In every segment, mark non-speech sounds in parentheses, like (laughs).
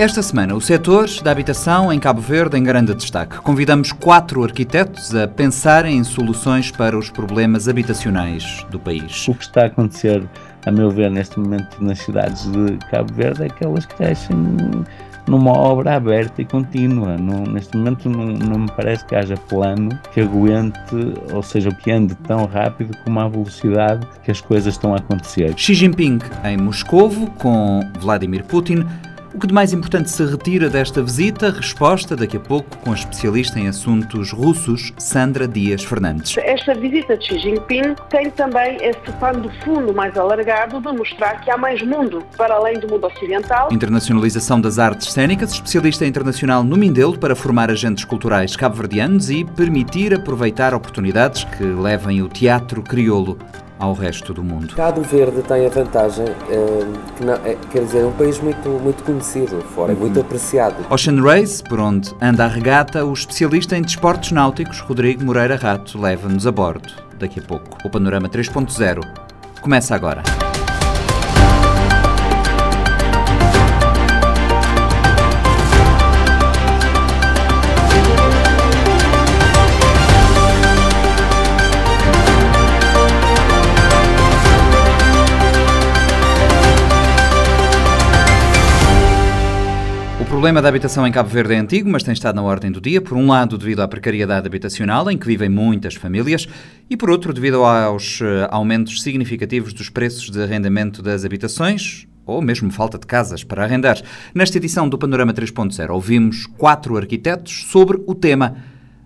Esta semana, o setor da habitação em Cabo Verde em grande destaque. Convidamos quatro arquitetos a pensarem em soluções para os problemas habitacionais do país. O que está a acontecer, a meu ver, neste momento nas cidades de Cabo Verde é que elas crescem numa obra aberta e contínua. Não, neste momento não, não, me parece que haja plano que aguente, ou seja, que ande tão rápido como a velocidade que as coisas estão a acontecer. Xi Jinping em Moscovo com Vladimir Putin o que de mais importante se retira desta visita? Resposta daqui a pouco com a especialista em assuntos russos, Sandra Dias Fernandes. Esta visita de Xi Jinping tem também esse pano de fundo mais alargado de mostrar que há mais mundo para além do mundo ocidental. Internacionalização das artes cênicas, especialista internacional no Mindelo para formar agentes culturais cabo-verdianos e permitir aproveitar oportunidades que levem o teatro crioulo ao resto do mundo. Cabo Verde tem a vantagem, eh, que não, é, quer dizer, é um país muito, muito conhecido fora, é muito uhum. apreciado. Ocean Race, por onde anda a regata, o especialista em desportos náuticos Rodrigo Moreira Rato leva-nos a bordo daqui a pouco. O Panorama 3.0 começa agora. Problema da habitação em Cabo Verde é antigo, mas tem estado na ordem do dia, por um lado devido à precariedade habitacional em que vivem muitas famílias e por outro devido aos eh, aumentos significativos dos preços de arrendamento das habitações, ou mesmo falta de casas para arrendar. Nesta edição do Panorama 3.0 ouvimos quatro arquitetos sobre o tema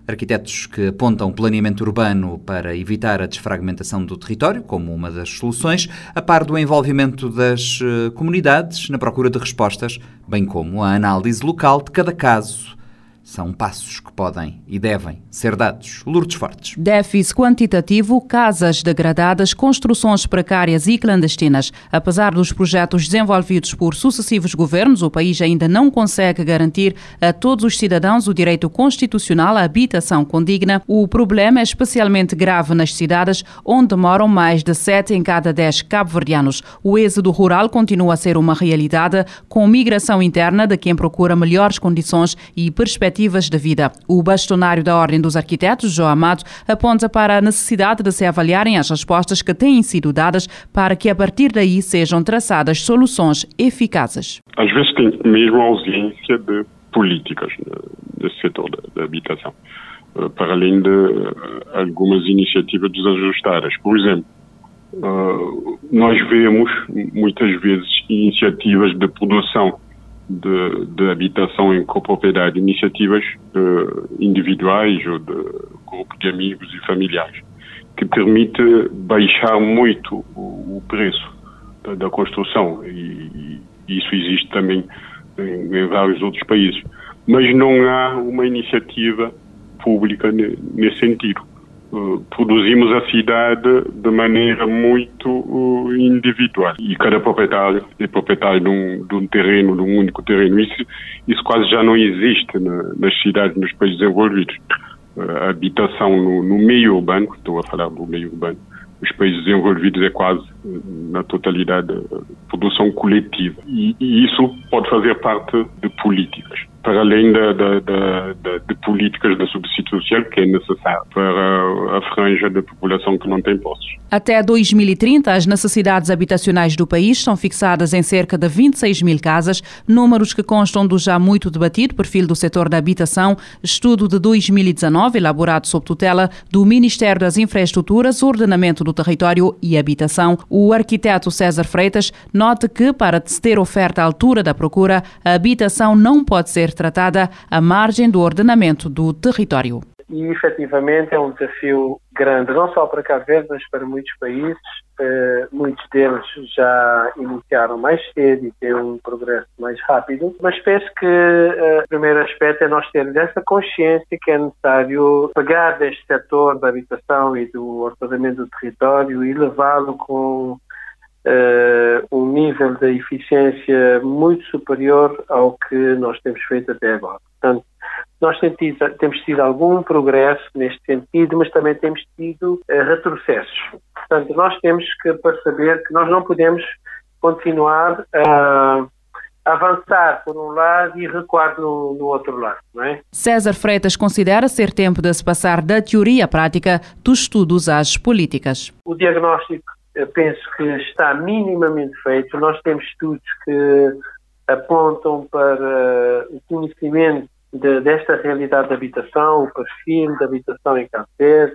Arquitetos que apontam planeamento urbano para evitar a desfragmentação do território como uma das soluções, a par do envolvimento das eh, comunidades na procura de respostas, bem como a análise local de cada caso são passos que podem e devem ser dados. Lourdes Fortes. Déficit quantitativo, casas degradadas, construções precárias e clandestinas. Apesar dos projetos desenvolvidos por sucessivos governos, o país ainda não consegue garantir a todos os cidadãos o direito constitucional à habitação condigna. O problema é especialmente grave nas cidades, onde moram mais de 7 em cada 10 cabo-verdianos. O êxodo rural continua a ser uma realidade, com migração interna de quem procura melhores condições e perspectivas perspectivas de vida. O bastonário da Ordem dos Arquitetos, João Amado, aponta para a necessidade de se avaliarem as respostas que têm sido dadas para que a partir daí sejam traçadas soluções eficazes. Às vezes tem mesmo ausência de políticas nesse setor da, habitação, eh, para além de eh, algumas iniciativas desajustadas. Por exemplo, eh, nós vemos muitas vezes iniciativas de produção de, de habitação em copropriedade, iniciativas uh, individuais ou de grupo de amigos e familiares, que permite baixar muito o, o preço da, da construção e, e, isso existe também em, em, vários outros países. Mas não há uma iniciativa pública nesse sentido. Eh, produzimos a cidade de maneira muito uh, individual e cada proprietário é proprietário de um, de um, terreno, de um único terreno. Isso, isso quase já não existe na, nas cidades, nos países desenvolvidos. Uh, a habitação no, no, meio urbano, estou a falar do meio urbano, os países desenvolvidos é quase na totalidade produção coletiva. E, e isso pode fazer parte de políticas para além da, da, da, de políticas subsídio social que é necessário para a franja da população que não tem postos. Até 2030, as necessidades habitacionais do país são fixadas em cerca de 26 mil casas, números que constam do já muito debatido perfil do setor da habitação, estudo de 2019 elaborado sob tutela do Ministério das Infraestruturas, Ordenamento do Território e Habitação. O arquiteto César Freitas nota que, para ter oferta à altura da procura, a habitação não pode ser tratada à margem do ordenamento do território. E efetivamente é um desafio grande, não só para Cabo Verde, mas para muitos países. Uh, muitos deles já iniciaram mais cedo e têm um progresso mais rápido. Mas penso que uh, o primeiro aspecto é nós termos essa consciência que é necessário pegar deste setor da habitação e do ordenamento do território e levá-lo com uh, um nível de eficiência muito superior ao que nós temos feito até agora. Portanto, nós temos tido algum progresso neste sentido, mas também temos tido uh, retrocessos. Portanto, nós temos que perceber que nós não podemos continuar a, avançar por um lado e recuar no, no, outro lado, não é? César Freitas considera ser tempo de se passar da teoria à prática dos estudos às políticas. O diagnóstico, penso que está minimamente feito. Nós temos estudos que apontam para o conhecimento de, desta realidade de habitação, o perfil de habitação em Cabo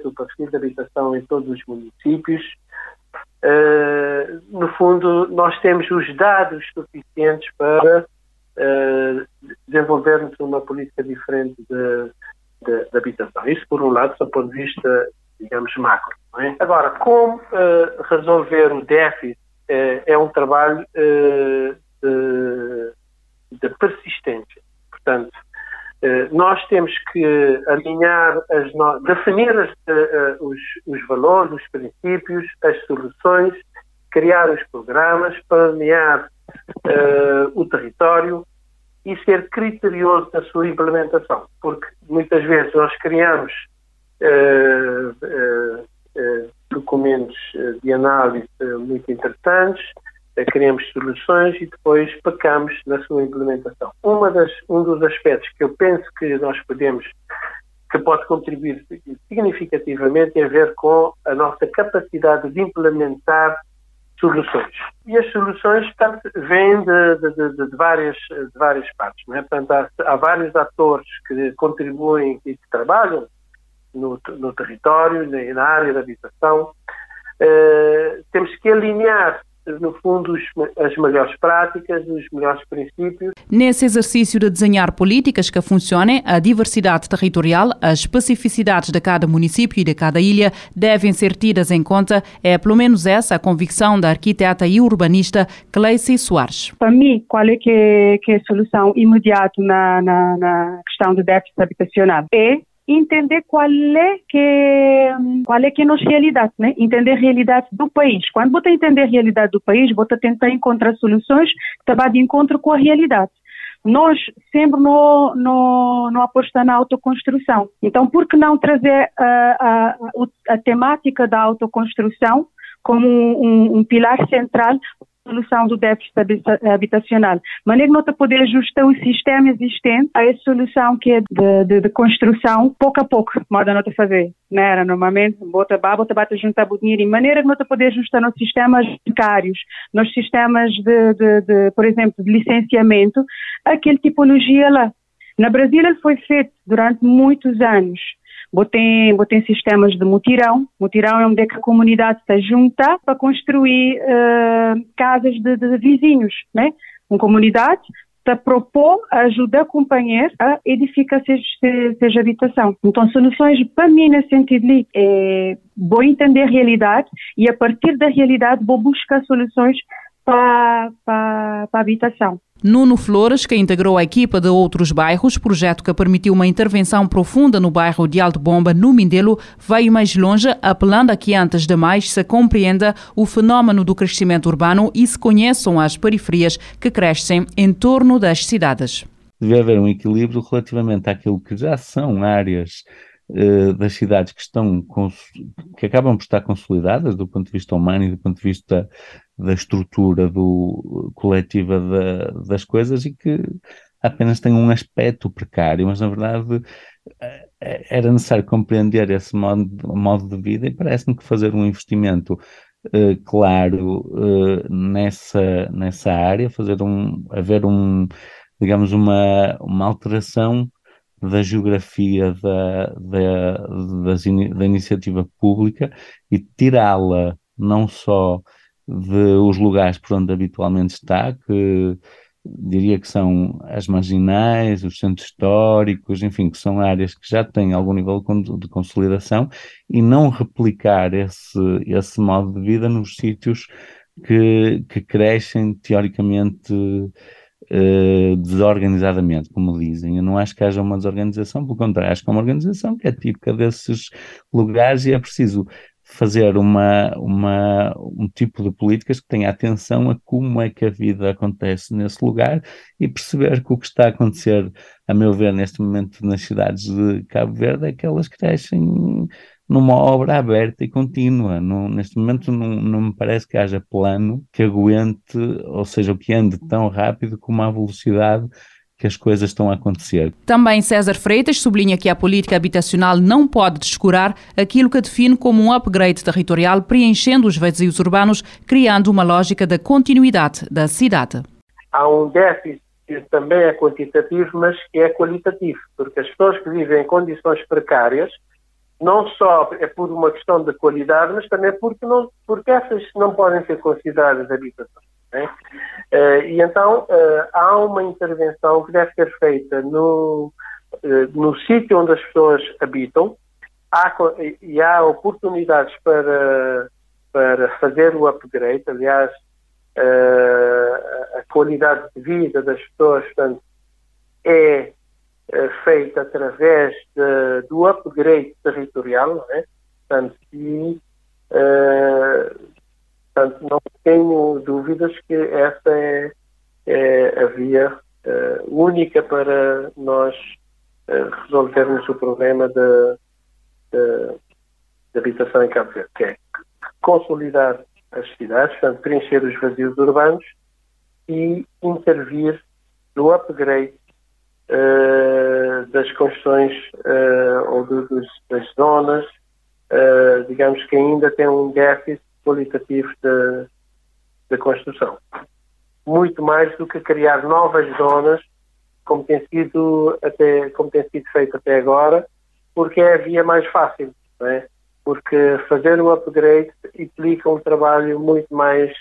o perfil de habitação em todos os municípios. Uh, no fundo, nós temos os dados suficientes para uh, desenvolvermos uma política diferente de, de, de, habitação. Isso, por um lado, do ponto de vista, digamos, macro. É? Agora, como uh, resolver o déficit é um trabalho de, de persistência. Portanto, eh, nós temos que alinhar, as no... definir as, uh, os, os, valores, os princípios, as soluções, criar os programas, planear uh, o território e ser criterioso na sua implementação, porque muitas vezes nós criamos documentos de análise muito interessantes, criamos soluções e depois pecamos na sua implementação. Uma das, um dos aspectos que eu penso que nós podemos, que pode contribuir significativamente, tem a ver com a nossa capacidade de implementar soluções. E as soluções portanto, vêm de, de, de, de, várias, de várias partes. Não é? Portanto, há, há vários atores que contribuem e que trabalham no, no território, na, na área da habitação. Uh, temos que alinhar no fundo, as melhores práticas, os melhores princípios. Nesse exercício de desenhar políticas que funcionem, a diversidade territorial, as especificidades de cada município e de cada ilha devem ser tidas em conta. É pelo menos essa a convicção da arquiteta e urbanista Cleice Soares. Para mim, qual é que é, que é a solução imediata na, na, na questão do déficit habitacional? É entender qual é que qual é que é a nossa realidade, né? Entender a realidade do país. Quando você entender a realidade do país, você tentar encontrar soluções que vão de encontro com a realidade. Nós sempre no, no aposta na autoconstrução. Então, por que não trazer a, a, a, a temática da autoconstrução como um, um, pilar central solução do déficit habitacional. Maneira não poder ajustar o sistema existente a essa solução que é de, de, de construção, pouco a pouco, moda não fazer. Não era normalmente, bota baba, bota bata juntar dinheiro, e maneira não poder ajustar nos sistemas bancários, nos sistemas de, de, de, por exemplo, de licenciamento, aquele tipologia lá. Na Brasília foi feito durante muitos anos Botei, botei sistemas de mutirão. Mutirão é onde é que a comunidade se junta para construir uh, casas de, de, vizinhos, né? Uma comunidade te propor ajudar a acompanhar a edificar seja, habitação. Então, soluções para mim nesse sentido é vou entender a realidade e a partir da realidade vou buscar soluções para, para, para a habitação. Nuno Flores, que integrou a equipa de outros bairros, projeto que permitiu uma intervenção profunda no bairro de Alto Bomba, no Mindelo, veio mais longe, apelando a que antes de mais se compreenda o fenómeno do crescimento urbano e se conheçam as periferias que crescem em torno das cidades. Deve haver um equilíbrio relativamente àquilo que já são áreas uh, das cidades que estão que acabam por estar consolidadas do ponto de vista humano e do ponto de vista da estrutura do, coletiva da, das coisas e que apenas têm um aspecto precário, mas na verdade eh, era necessário compreender esse modo, modo de vida e parece-me que fazer um investimento uh, claro uh, nessa, nessa área, fazer um, haver um, digamos, uma, uma alteração da geografia da, da, das, da iniciativa pública e tirá-la não só dos lugares por onde habitualmente está, que diria que são as marginais, os centros históricos, enfim, que são áreas que já têm algum nível de consolidação, e não replicar esse, esse modo de vida nos sítios que, que crescem teoricamente uh, desorganizadamente, como dizem. Eu não acho que haja uma desorganização, pelo contrário, acho que é uma organização que é típica desses lugares e é preciso fazer uma, uma, um tipo de políticas que tenha atenção a como é que a vida acontece nesse lugar e perceber que o que está a acontecer, a meu ver, neste momento nas cidades de Cabo Verde é que elas crescem numa obra aberta e contínua. Neste momento não, não me parece que haja plano que aguente, ou seja, que ande tão rápido como a velocidade que as coisas estão a acontecer. Também César Freitas sublinha que a política habitacional não pode descurar aquilo que define como um upgrade territorial, preenchendo os vazios urbanos, criando uma lógica da continuidade da cidade. Há um déficit que também é quantitativo, mas que é qualitativo, porque as pessoas que vivem em condições precárias, não só é por uma questão de qualidade, mas também porque, não, porque essas não podem ser consideradas habitações. Né? Uh, e então uh, há uma intervenção que deve ser feita no, uh, no sítio onde as pessoas habitam há, e há oportunidades para, para fazer o upgrade. Aliás, a qualidade de vida das pessoas portanto, é feita através de, do upgrade territorial, não é? Portanto, e Portanto, não tenho dúvidas que essa é, é a via uh, única para nós uh, resolvermos o problema da habitação em Cabo Verde, que é consolidar as cidades, portanto, preencher os vazios urbanos e intervir no upgrade uh, das construções ou do, dos, das zonas, digamos que ainda tem um déficit qualitativo da, da construção. Muito mais do que criar novas zonas, como tem sido, até, como tem sido feito até agora, porque é a via mais fácil, é? porque fazer o upgrade implica um trabalho muito mais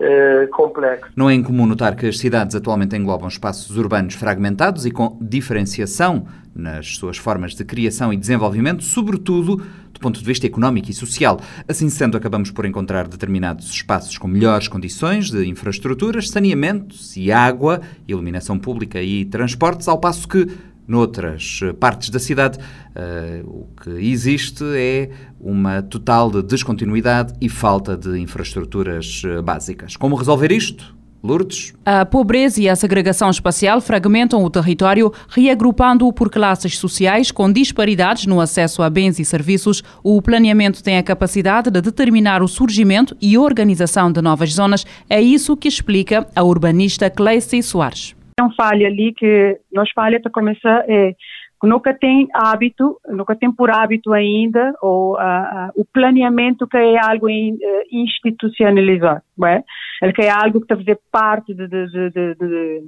eh, complexo. Não é incomum notar que as cidades atualmente englobam espaços urbanos fragmentados e com diferenciação nas suas formas de criação e desenvolvimento, sobretudo do ponto de vista económico e social. Assim sendo, acabamos por encontrar determinados espaços com melhores condições de infraestruturas, saneamentos e água, iluminação pública e transportes, ao passo que noutras eh, partes da cidade, uh, o que existe é uma total de descontinuidade e falta de infraestruturas eh, básicas. Como resolver isto? Lourdes? A pobreza e a segregação espacial fragmentam o território, reagrupando-o por classes sociais com disparidades no acesso a bens e serviços. O planeamento tem a capacidade de determinar o surgimento e organização de novas zonas. É isso que explica a urbanista Cleice Soares não falha ali que nós falha para começar é nunca tem hábito, nunca tem por hábito ainda ou uh, uh, o planeamento que é algo in, uh, institucionalizado, é? Ele que é algo que está a fazer parte de, de, de, de, de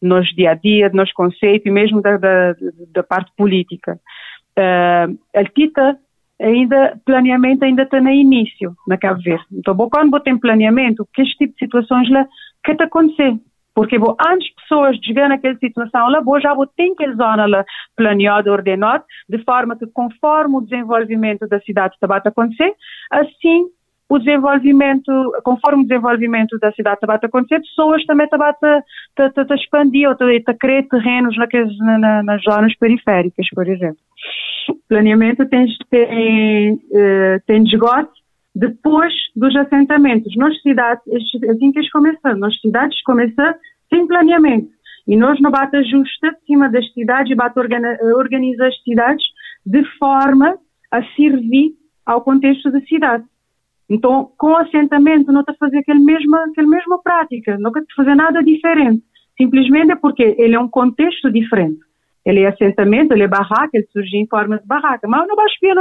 nos dia a dia, nos conceitos e mesmo da, da, da parte política. Uh, ele tita ainda planeamento ainda está no início na Verde. Então, quando tem planeamento, que este tipo de situações lá que está acontecendo? Porque bom, antes pessoas de chegar naquela situação lá, bom, já vou ter aquela zona lá planeada, ordenada, de forma que conforme o desenvolvimento da cidade está a acontecer, assim o desenvolvimento, conforme o desenvolvimento da cidade está a acontecer, pessoas também estão a expandir ou a criar terrenos naqueles, na, nas zonas periféricas, por exemplo. Planeamento tem, tem, eh, tem desgote depois dos assentamentos. Nas cidades, assim que eles começam, nas cidades começam sem planeamento. E nós não bate justa cima das cidades bate organiza as cidades de forma a servir ao contexto da cidade. Então, com o assentamento, não está a fazer aquela mesma, aquela mesma prática, não está a fazer nada diferente. Simplesmente é porque ele é um contexto diferente. Ele é assentamento, ele é barraca, ele surge em forma de barraca. Mas não basta ver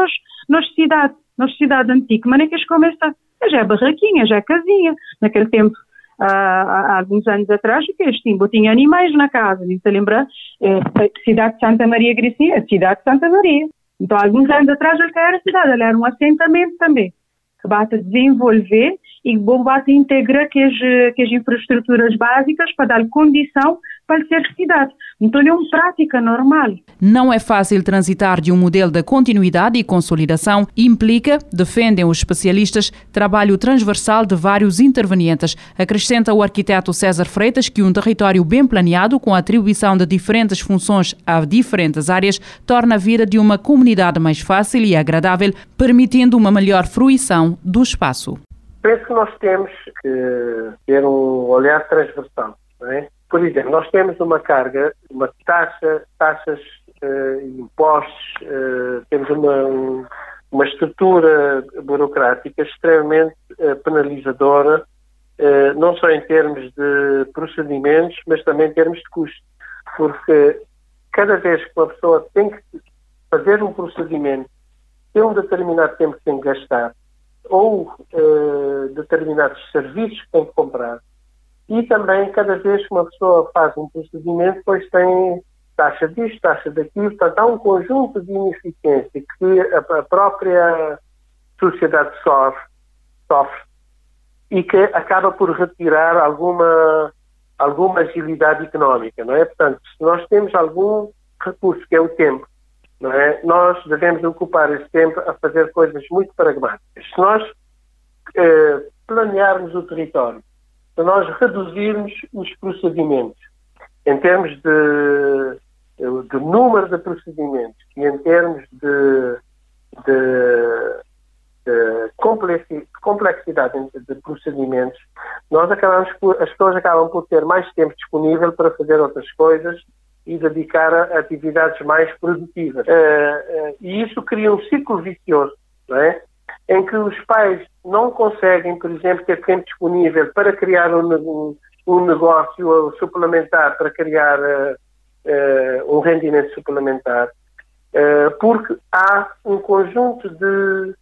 nas cidades na cidade antiga, que eles começam, já é barraquinha, já é casinha. Naquele tempo, há, há alguns anos atrás, o que este Timbo tinha animais na casa, se lembra, é, cidade de Santa Maria Grecia, a cidade de Santa Maria. Então, alguns anos atrás, ele era cidade, ele era um assentamento também, que bate a desenvolver e bom bate integrar que as, que as infraestruturas básicas para dar condição para ser cidade. Então é uma prática normal. Não é fácil transitar de um modelo de continuidade e consolidação. Implica, defendem os especialistas, trabalho transversal de vários intervenientes. Acrescenta o arquiteto César Freitas que um território bem planeado, com a atribuição de diferentes funções a diferentes áreas, torna a vida de uma comunidade mais fácil e agradável, permitindo uma melhor fruição do espaço. Penso que nós temos que ter um olhar transversal. Não é? Por exemplo, nós temos uma carga, uma taxa, taxas, uh, impostos, uh, temos uma, um, uma estrutura burocrática extremamente uh, penalizadora, não só em termos de procedimentos, mas também em termos de custos. Porque cada vez que uma pessoa tem que fazer um procedimento, tem um determinado tempo que tem que gastar, ou determinados serviços que tem que comprar, e também cada vez que uma pessoa faz um procedimento, depois tem taxa disto, taxa daquilo, portanto há um conjunto de ineficiência que a, própria sociedade sofre, sofre e que acaba por retirar alguma, alguma agilidade económica, não é? Portanto, se nós temos algum recurso, que é o tempo, não é? Nós devemos ocupar esse tempo a fazer coisas muito pragmáticas. Se nós eh, planearmos o território, se nós reduzirmos os procedimentos em termos de de número de procedimentos e em termos de, de, de complexidade de procedimentos, nós acabamos por, as pessoas acabam por ter mais tempo disponível para fazer outras coisas e dedicar a atividades mais produtivas. Uh, uh, e isso cria um ciclo vicioso, não é? Em que os pais não conseguem, por exemplo, ter tempo disponível para criar um, um, negócio suplementar, para criar uh, uh, um rendimento suplementar, uh, porque há um conjunto de,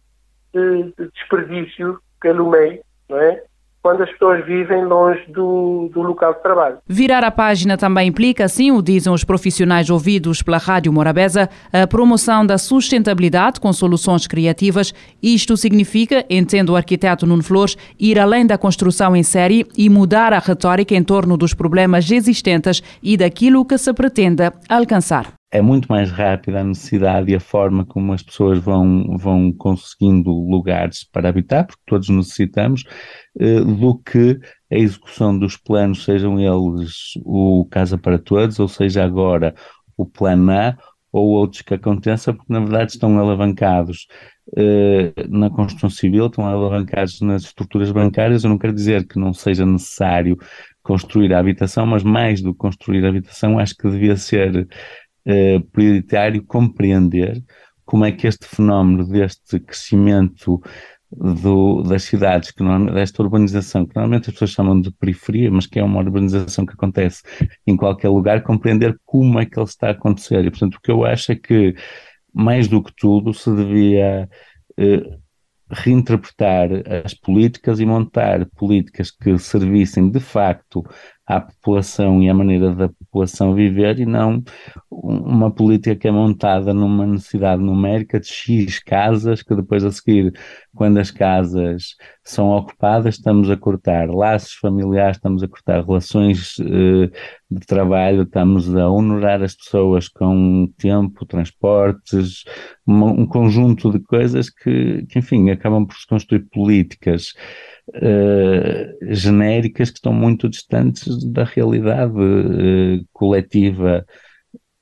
de, de, desperdício pelo meio, não é? Quando as pessoas vivem longe do, do local de trabalho. Virar a página também implica, assim o dizem os profissionais ouvidos pela Rádio Morabeza, a promoção da sustentabilidade com soluções criativas. Isto significa, entendo o arquiteto Nuno Flores, ir além da construção em série e mudar a retórica em torno dos problemas existentes e daquilo que se pretende alcançar é muito mais rápida a necessidade e a forma como as pessoas vão, vão conseguindo lugares para habitar, porque todos necessitamos, eh, do que a execução dos planos, sejam eles o Casa para Todos, ou seja agora o Plano A, ou outros que aconteçam, porque na verdade estão alavancados eh, na construção civil, estão alavancados nas estruturas bancárias. Eu não quero dizer que não seja necessário construir a habitação, mas mais do que construir a habitação, acho que devia ser eh, prioritário compreender como é que este fenómeno deste crescimento do, das cidades, que desta urbanização, que normalmente as pessoas chamam de periferia, mas que é uma urbanização que acontece em qualquer lugar, compreender como é que ele está a acontecer. E, portanto, o que eu acho é que, mais do que tudo, se devia eh, reinterpretar as políticas e montar políticas que servissem de facto à população e à maneira da população viver e não uma política que é montada numa necessidade numérica de X casas que depois a seguir, quando as casas são ocupadas, estamos a cortar laços familiares, estamos a cortar relações eh, de trabalho, estamos a honorar as pessoas com tempo, transportes, um, um conjunto de coisas que, que, enfim, acabam por se construir políticas uh, genéricas que estão muito distantes da realidade uh, coletiva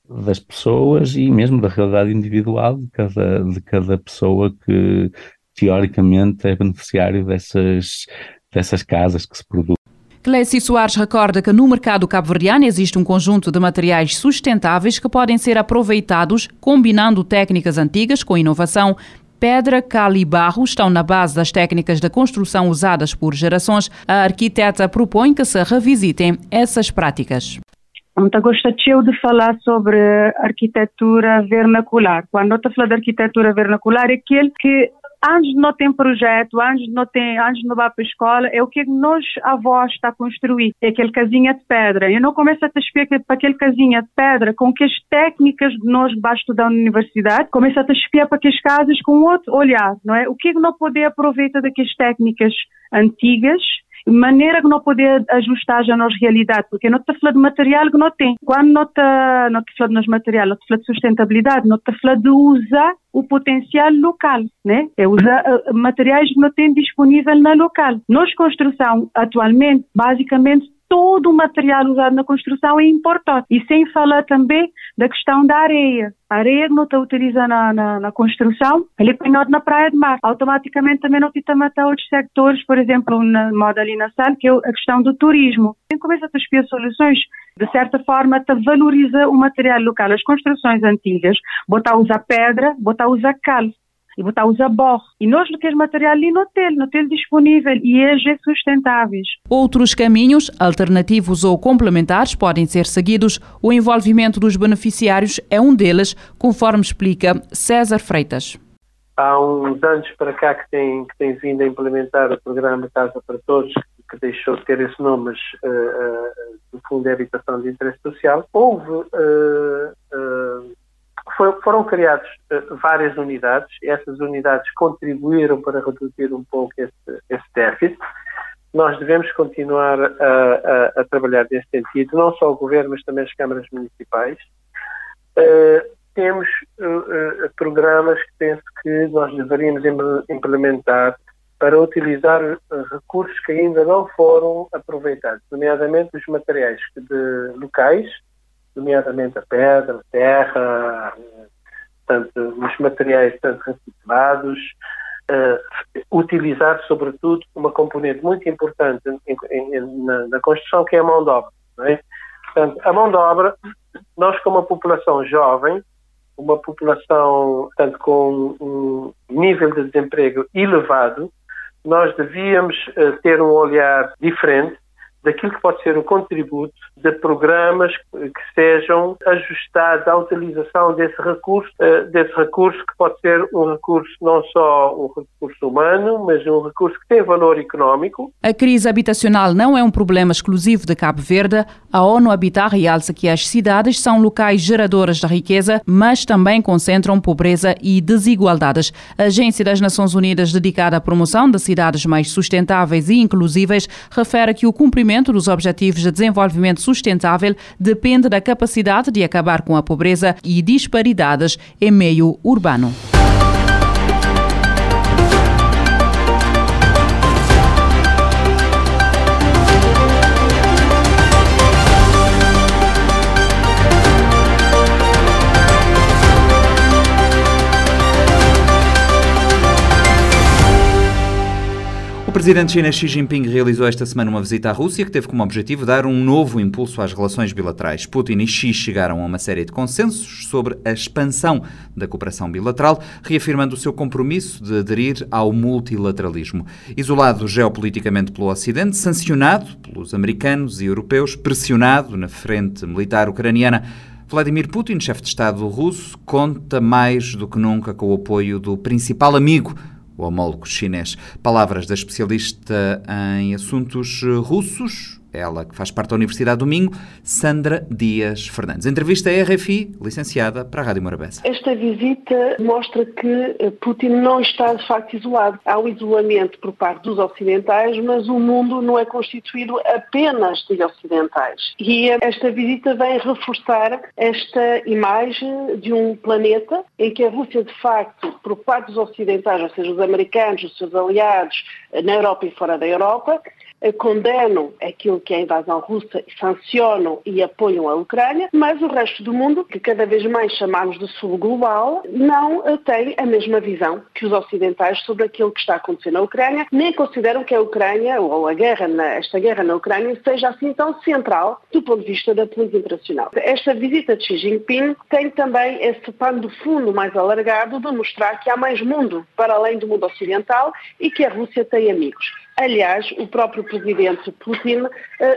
das pessoas e mesmo da realidade individual de cada, de cada pessoa que teoricamente é beneficiário dessas, dessas casas que se produzem. Clécio Soares recorda que no mercado cabo-verdiano existe um conjunto de materiais sustentáveis que podem ser aproveitados combinando técnicas antigas com inovação. Pedra, cal e barro estão na base das técnicas de construção usadas por gerações. A arquiteta propõe que se revisitem essas práticas. Muito gostativo de falar sobre arquitetura vernacular. Quando eu estou falando de arquitetura vernacular, é aquele que antes de não ter projeto, antes de não ter, antes de não vá para a escola, é o que nós avós está a construir, é aquele casinha de pedra. Eu não começo a te para aquele casinha de pedra com que as técnicas que nós vais estudar na universidade, começa a te espiar para aquelas casas com outro olhar, não é? O que não poder aproveitar daquelas técnicas antigas maneira que não poder ajustar já nas realidade, porque não está falando de material que não tem. Quando não está, não está falando de material, não está falando de sustentabilidade, não está falando de usar o potencial local, né? É usar uh, materiais que não tem disponível na local. Nós construção atualmente, basicamente todo o material usado na construção é importado. E sem falar também da questão da areia. A areia que não está utilizada na, na, na, construção, ele é punhado na praia de mar. Automaticamente também não está matar outros sectores, por exemplo, na moda ali na sala, que é a questão do turismo. Quem começa a ter soluções, de certa forma, te valoriza o material local. As construções antigas, botar usar pedra, botar usar cal. E botar os aborre. E nós não temos material ali no hotel, no hotel disponível e eles é sustentáveis. Outros caminhos, alternativos ou complementares, podem ser seguidos. O envolvimento dos beneficiários é um deles, conforme explica César Freitas há uns anos para cá que tem, que tem vindo a implementar o programa Casa para Todos, que deixou de ter esse nome, mas uh, uh, no fundo é habitação de interesse social. Houve, uh, foi, foram criadas várias unidades, essas unidades contribuíram para reduzir um pouco esse, esse déficit. Nós devemos continuar a, a, a, trabalhar nesse sentido, não só o Governo, mas também as câmaras municipais. Uh, temos uh, programas que penso que nós deveríamos implementar para utilizar recursos que ainda não foram aproveitados, nomeadamente os materiais de, locais, nomeadamente a pedra, a terra, tanto, os materiais tanto reciclados, uh, utilizar sobretudo uma componente muito importante em, em, na, na, construção que é a mão de obra. É? Portanto, a mão de obra, nós como uma população jovem, uma população, tanto com um nível de desemprego elevado, nós devíamos uh, ter um olhar diferente daquilo que pode ser o contributo de programas que sejam ajustados à utilização desse recurso, eh, desse recurso que pode ser um recurso não só um recurso humano, mas um recurso que tem valor económico. A crise habitacional não é um problema exclusivo de Cabo Verde. A ONU Habitat realça que as cidades são locais geradores da riqueza, mas também concentram pobreza e desigualdades. A Agência das Nações Unidas dedicada à promoção de cidades mais sustentáveis e inclusíveis refere que o cumprimento dos Objetivos de Desenvolvimento sustentável depende da capacidade de acabar com a pobreza e disparidades em meio urbano. Presidente chinês Xi Jinping realizou esta semana uma visita à Rússia que teve como objetivo dar um novo impulso às relações bilaterais. Putin e Xi chegaram a uma série de consensos sobre a expansão da cooperação bilateral, reafirmando o seu compromisso de aderir ao multilateralismo. Isolado geopoliticamente pelo Ocidente, sancionado pelos americanos e europeus, pressionado na frente militar ucraniana, Vladimir Putin, chefe de Estado russo, conta mais do que nunca com o apoio do principal amigo o homólogo chinês. Palavras da especialista em assuntos russos, ela que faz parte da Universidade do Minho, Sandra Dias Fernandes. Entrevista à RFI, licenciada para a Rádio Morabeza. Esta visita mostra que eh, Putin não está de facto isolado. Há um isolamento por parte dos ocidentais, mas o mundo não é constituído apenas de ocidentais. E esta visita vem reforçar esta imagem de um planeta em que a Rússia, de facto, por parte dos ocidentais, ou seja, os americanos, os seus aliados eh, na Europa e fora da Europa, condenam aquilo que é a invasão russa, sancionam e apoiam a Ucrânia, mas o resto do mundo, que cada vez mais chamamos de sul global, não tem a mesma visão que os ocidentais sobre aquilo que está acontecendo na Ucrânia, nem consideram que a Ucrânia ou a guerra, esta guerra na Ucrânia seja assim tão central do ponto de vista da política internacional. Esta visita de Xi Jinping tem também esse pano de fundo mais alargado de mostrar que há mais mundo para além do mundo ocidental e que a Rússia tem amigos. Aliás, o próprio presidente Putin uh,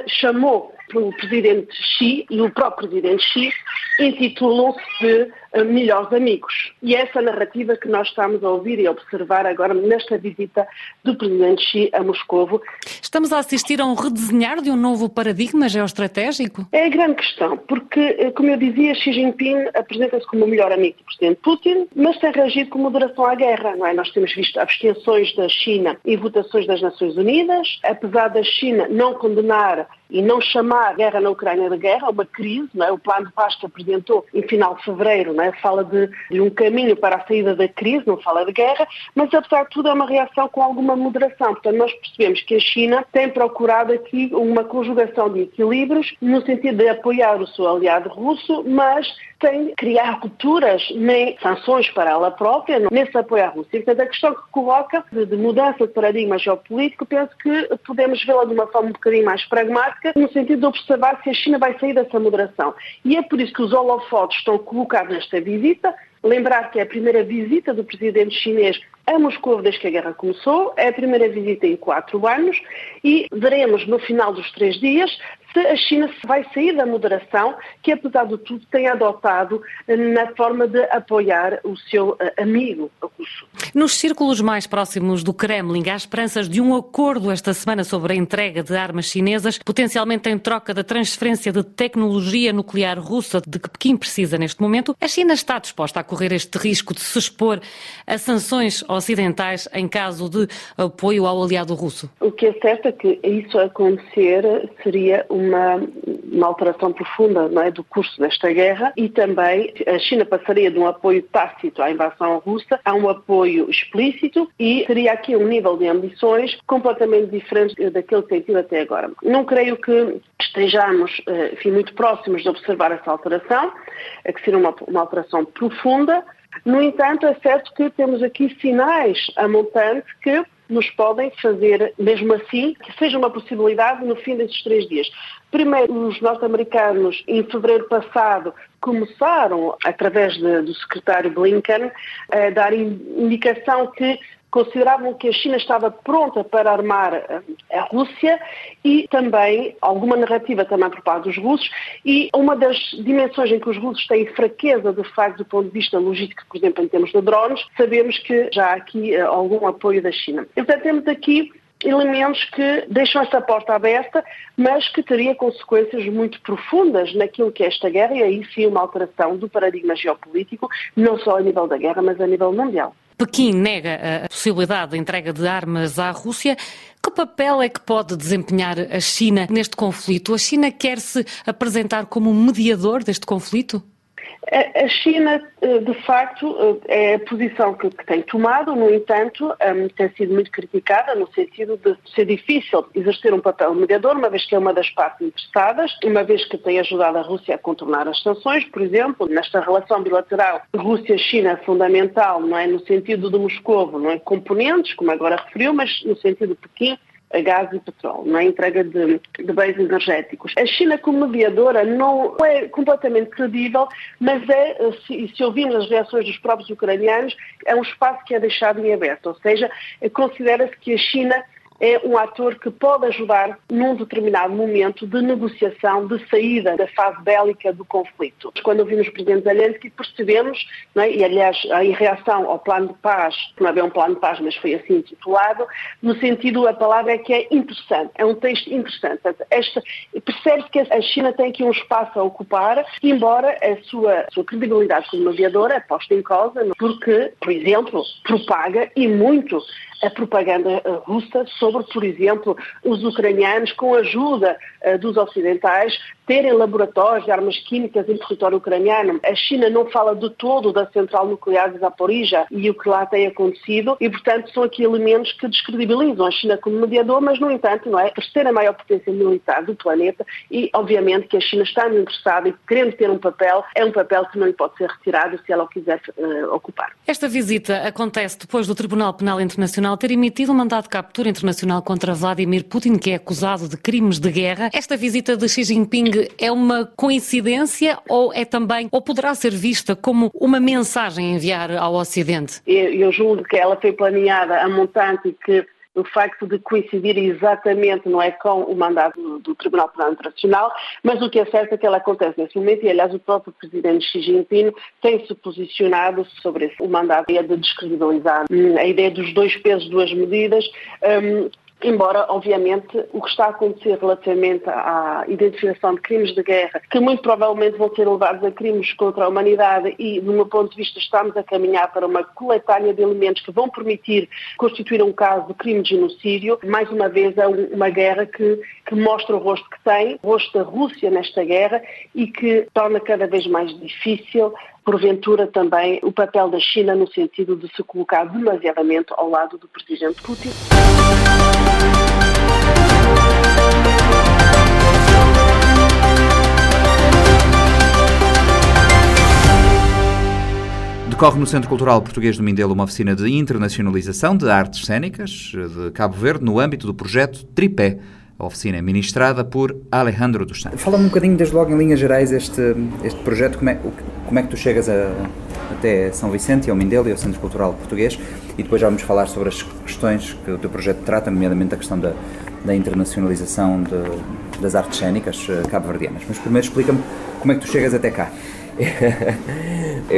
chamou o presidente Xi e o próprio presidente Xi intitulam-se de uh, melhores amigos. E é essa narrativa que nós estamos a ouvir e a observar agora nesta visita do presidente Xi a Moscovo. Estamos a assistir a um redesenhar de um novo paradigma geoestratégico? É a grande questão, porque, eh, como eu dizia, Xi Jinping apresenta-se como o melhor amigo do presidente Putin, mas tem reagido com moderação à guerra. Não é? Nós temos visto abstenções da China e votações das Nações Unidas, apesar da China não condenar e não chamar a guerra na Ucrânia de guerra, uma crise, não é? o plano de paz que apresentou em final de fevereiro não é? fala de, de, um caminho para a saída da crise, não fala de guerra, mas apesar de tudo é uma reação com alguma moderação. Portanto, nós percebemos que a China tem procurado aqui uma conjugação de equilíbrios no sentido de apoiar o seu aliado russo, mas sem criar rupturas nem sanções para ela própria nesse apoio à Rússia. Portanto, a questão que coloca de, de mudança de paradigma geopolítico, penso que podemos vê-la de uma forma um bocadinho mais pragmática, no sentido de observar se a China vai sair dessa moderação. E é por isso que os holofotes estão colocados nesta visita, Lembrar que é a primeira visita do presidente chinês a Moscou desde que a guerra começou, é a primeira visita em quatro anos. E veremos no final dos três dias se a China vai sair da moderação que, apesar de tudo, tem adotado na forma de apoiar o seu eh, amigo russo. Nos círculos mais próximos do Kremlin, há esperanças de um acordo esta semana sobre a entrega de armas chinesas, potencialmente em troca da transferência de tecnologia nuclear russa de que Pequim precisa neste momento. A China está disposta a correr este risco de se expor a sanções ocidentais em caso de apoio ao aliado russo? O que é certo é que isso acontecer seria uma, uma alteração profunda é, do curso desta guerra e também a China passaria de um apoio tácito à invasão russa a um apoio explícito e teria aqui um nível de ambições completamente diferente daquele que tem tido até agora. Não creio que estejamos eh, enfim, muito próximos de observar essa alteração, que seria uma, uma alteração profunda, no entanto, é certo que temos aqui sinais a montante que nos podem fazer, mesmo assim, que seja uma possibilidade no fim desses três dias. Primeiro, os norte-americanos, em fevereiro passado, começaram, através de, do secretário Blinken, a dar indicação que consideravam que a China estava pronta para armar eh, a Rússia e também alguma narrativa também por parte dos russos e uma das dimensões em que os russos têm fraqueza de facto do ponto de vista logístico, por exemplo, em termos de drones, sabemos que já há aqui uh, algum apoio da China. Então temos aqui elementos que deixam esta porta aberta, mas que teria consequências muito profundas naquilo que é esta guerra e aí sim uma alteração do paradigma geopolítico, não só a nível da guerra, mas a nível mundial. Pequim nega a possibilidade de entrega de armas à Rússia. Que papel é que pode desempenhar a China neste conflito? A China quer se apresentar como mediador deste conflito? A China, eh, de facto, eh, é a posição que, tem tomado, no entanto, ehm, tem sido muito criticada no sentido de ser difícil exercer um papel mediador, uma vez que é uma das partes interessadas, uma vez que tem ajudado a Rússia a contornar as sanções, por exemplo, nesta relação bilateral Rússia-China é fundamental, não é? No sentido de Moscou, não é? Componentes, como agora referiu, mas no sentido de Pequim, a gás e petróleo, na é? entrega de, de bens energéticos. A China como mediadora não é completamente credível, mas é, se, se ouvimos as reações dos próprios ucranianos, é um espaço que é deixado em aberto, ou seja, considera-se que a China é um ator que pode ajudar num determinado momento de negociação, de saída da fase bélica do conflito. Quando ouvimos o Presidente Zelensky percebemos, é? e aliás em reação ao plano de paz, que não é um plano de paz, mas foi assim intitulado, no sentido, a palavra é que é interessante, é um texto interessante. Percebe-se que a China tem aqui um espaço a ocupar, embora a sua, sua credibilidade como mediadora é posta em causa, porque, por exemplo, propaga e muito a propaganda eh, russa sobre, por exemplo, os ucranianos, com a ajuda uh, dos ocidentais, terem laboratórios de armas químicas em território ucraniano. A China não fala de todo da central nuclear de Zaporizhia e o que lá tem acontecido e, portanto, são aqui elementos que descredibilizam a China como mediador, mas, no entanto, não é a terceira maior potência militar do planeta e, obviamente, que a China está interessada e querendo ter um papel, é um papel que não lhe pode ser retirado se ela o quiser uh, ocupar. Esta visita acontece depois do Tribunal Penal Internacional ter emitido um mandado de captura internacional contra Vladimir Putin, que é acusado de crimes de guerra. Esta visita de Xi Jinping é uma coincidência ou é também, ou poderá ser vista como uma mensagem a enviar ao Ocidente? Eu, eu julgo que ela foi planeada a montante e que o facto de coincidir exatamente não é com o mandato do, Tribunal Penal Internacional, mas o que é certo é que ela acontece nesse momento e, aliás, o próprio presidente Xi Jinping tem se posicionado sobre esse, o mandato de descredibilizar hum, a ideia dos dois pesos, duas medidas, um, Embora, obviamente, o que está a acontecer relativamente à identificação de crimes de guerra, que muito provavelmente vão ser levados a crimes contra a humanidade e, do meu ponto de vista, estamos a caminhar para uma coletânea de elementos que vão permitir constituir um caso de crime de genocídio, mais uma vez é uma guerra que, que mostra o rosto que tem, o rosto da Rússia nesta guerra e que torna cada vez mais difícil porventura também o papel da China no sentido de se colocar demasiadamente ao lado do presidente Putin. Decorre no Centro Cultural Português do Mindelo uma oficina de internacionalização de artes cênicas de Cabo Verde no âmbito do projeto Tripé. A oficina é ministrada por Alejandro dos Santos. Fala-me um bocadinho, desde logo em linhas gerais, este, este projeto, como é, como é que tu chegas a, até São Vicente ao Mindelo e ao Centro Cultural Português e depois já vamos falar sobre as questões que o teu projeto trata, nomeadamente a questão da, da internacionalização de, das artes cênicas uh, cabo-verdianas. Mas primeiro explica-me como é que tu chegas até cá. (laughs)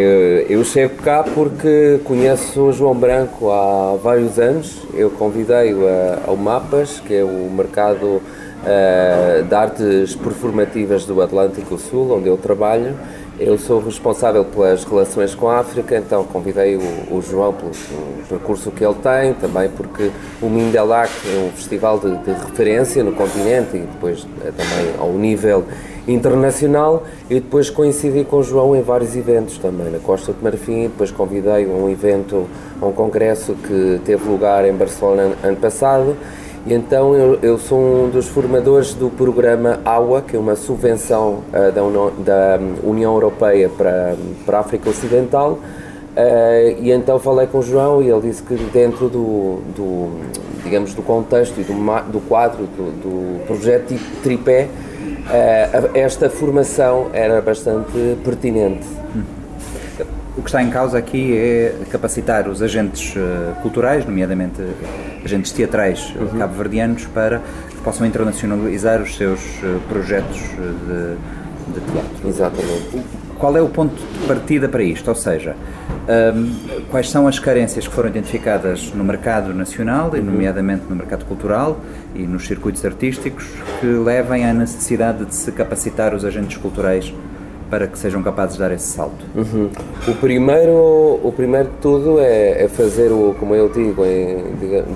eu, chego cá porque conheço o João Branco há vários anos. Eu convidei-o ao Mapas, que é o mercado uh, de artes performativas do Atlântico Sul, onde eu trabalho. Eu sou responsável pelas relações com a África, então convidei o, o João pelo, pelo, percurso que ele tem, também porque o Mindelac é um festival de, de referência no continente e depois é, também ao nível internacional e depois coincidi com o João em vários eventos também, na Costa de Marfim, depois convidei um evento, a um congresso que teve lugar em Barcelona ano passado. E então eu, eu sou um dos formadores do programa AUA, que é uma subvenção uh, da, União, da União Europeia para, para a África Ocidental. Uh, e então falei com o João e ele disse que dentro do, do digamos, do contexto e do, do quadro do, do projeto Tripé, esta formação era bastante pertinente. O que está em causa aqui é capacitar os agentes uh, culturais, nomeadamente agentes teatrais uhum. cabo-verdianos, para que possam internacionalizar os seus projetos de, de teatro. Exatamente. Qual é o ponto de partida para isto? Ou seja, um, quais são as carências que foram identificadas no mercado nacional, e nomeadamente no mercado cultural e nos circuitos artísticos, que levem à necessidade de se capacitar os agentes culturais para que sejam capazes de dar esse salto? Uhum. O, primeiro, o primeiro de tudo é, é fazer, o, como eu digo em,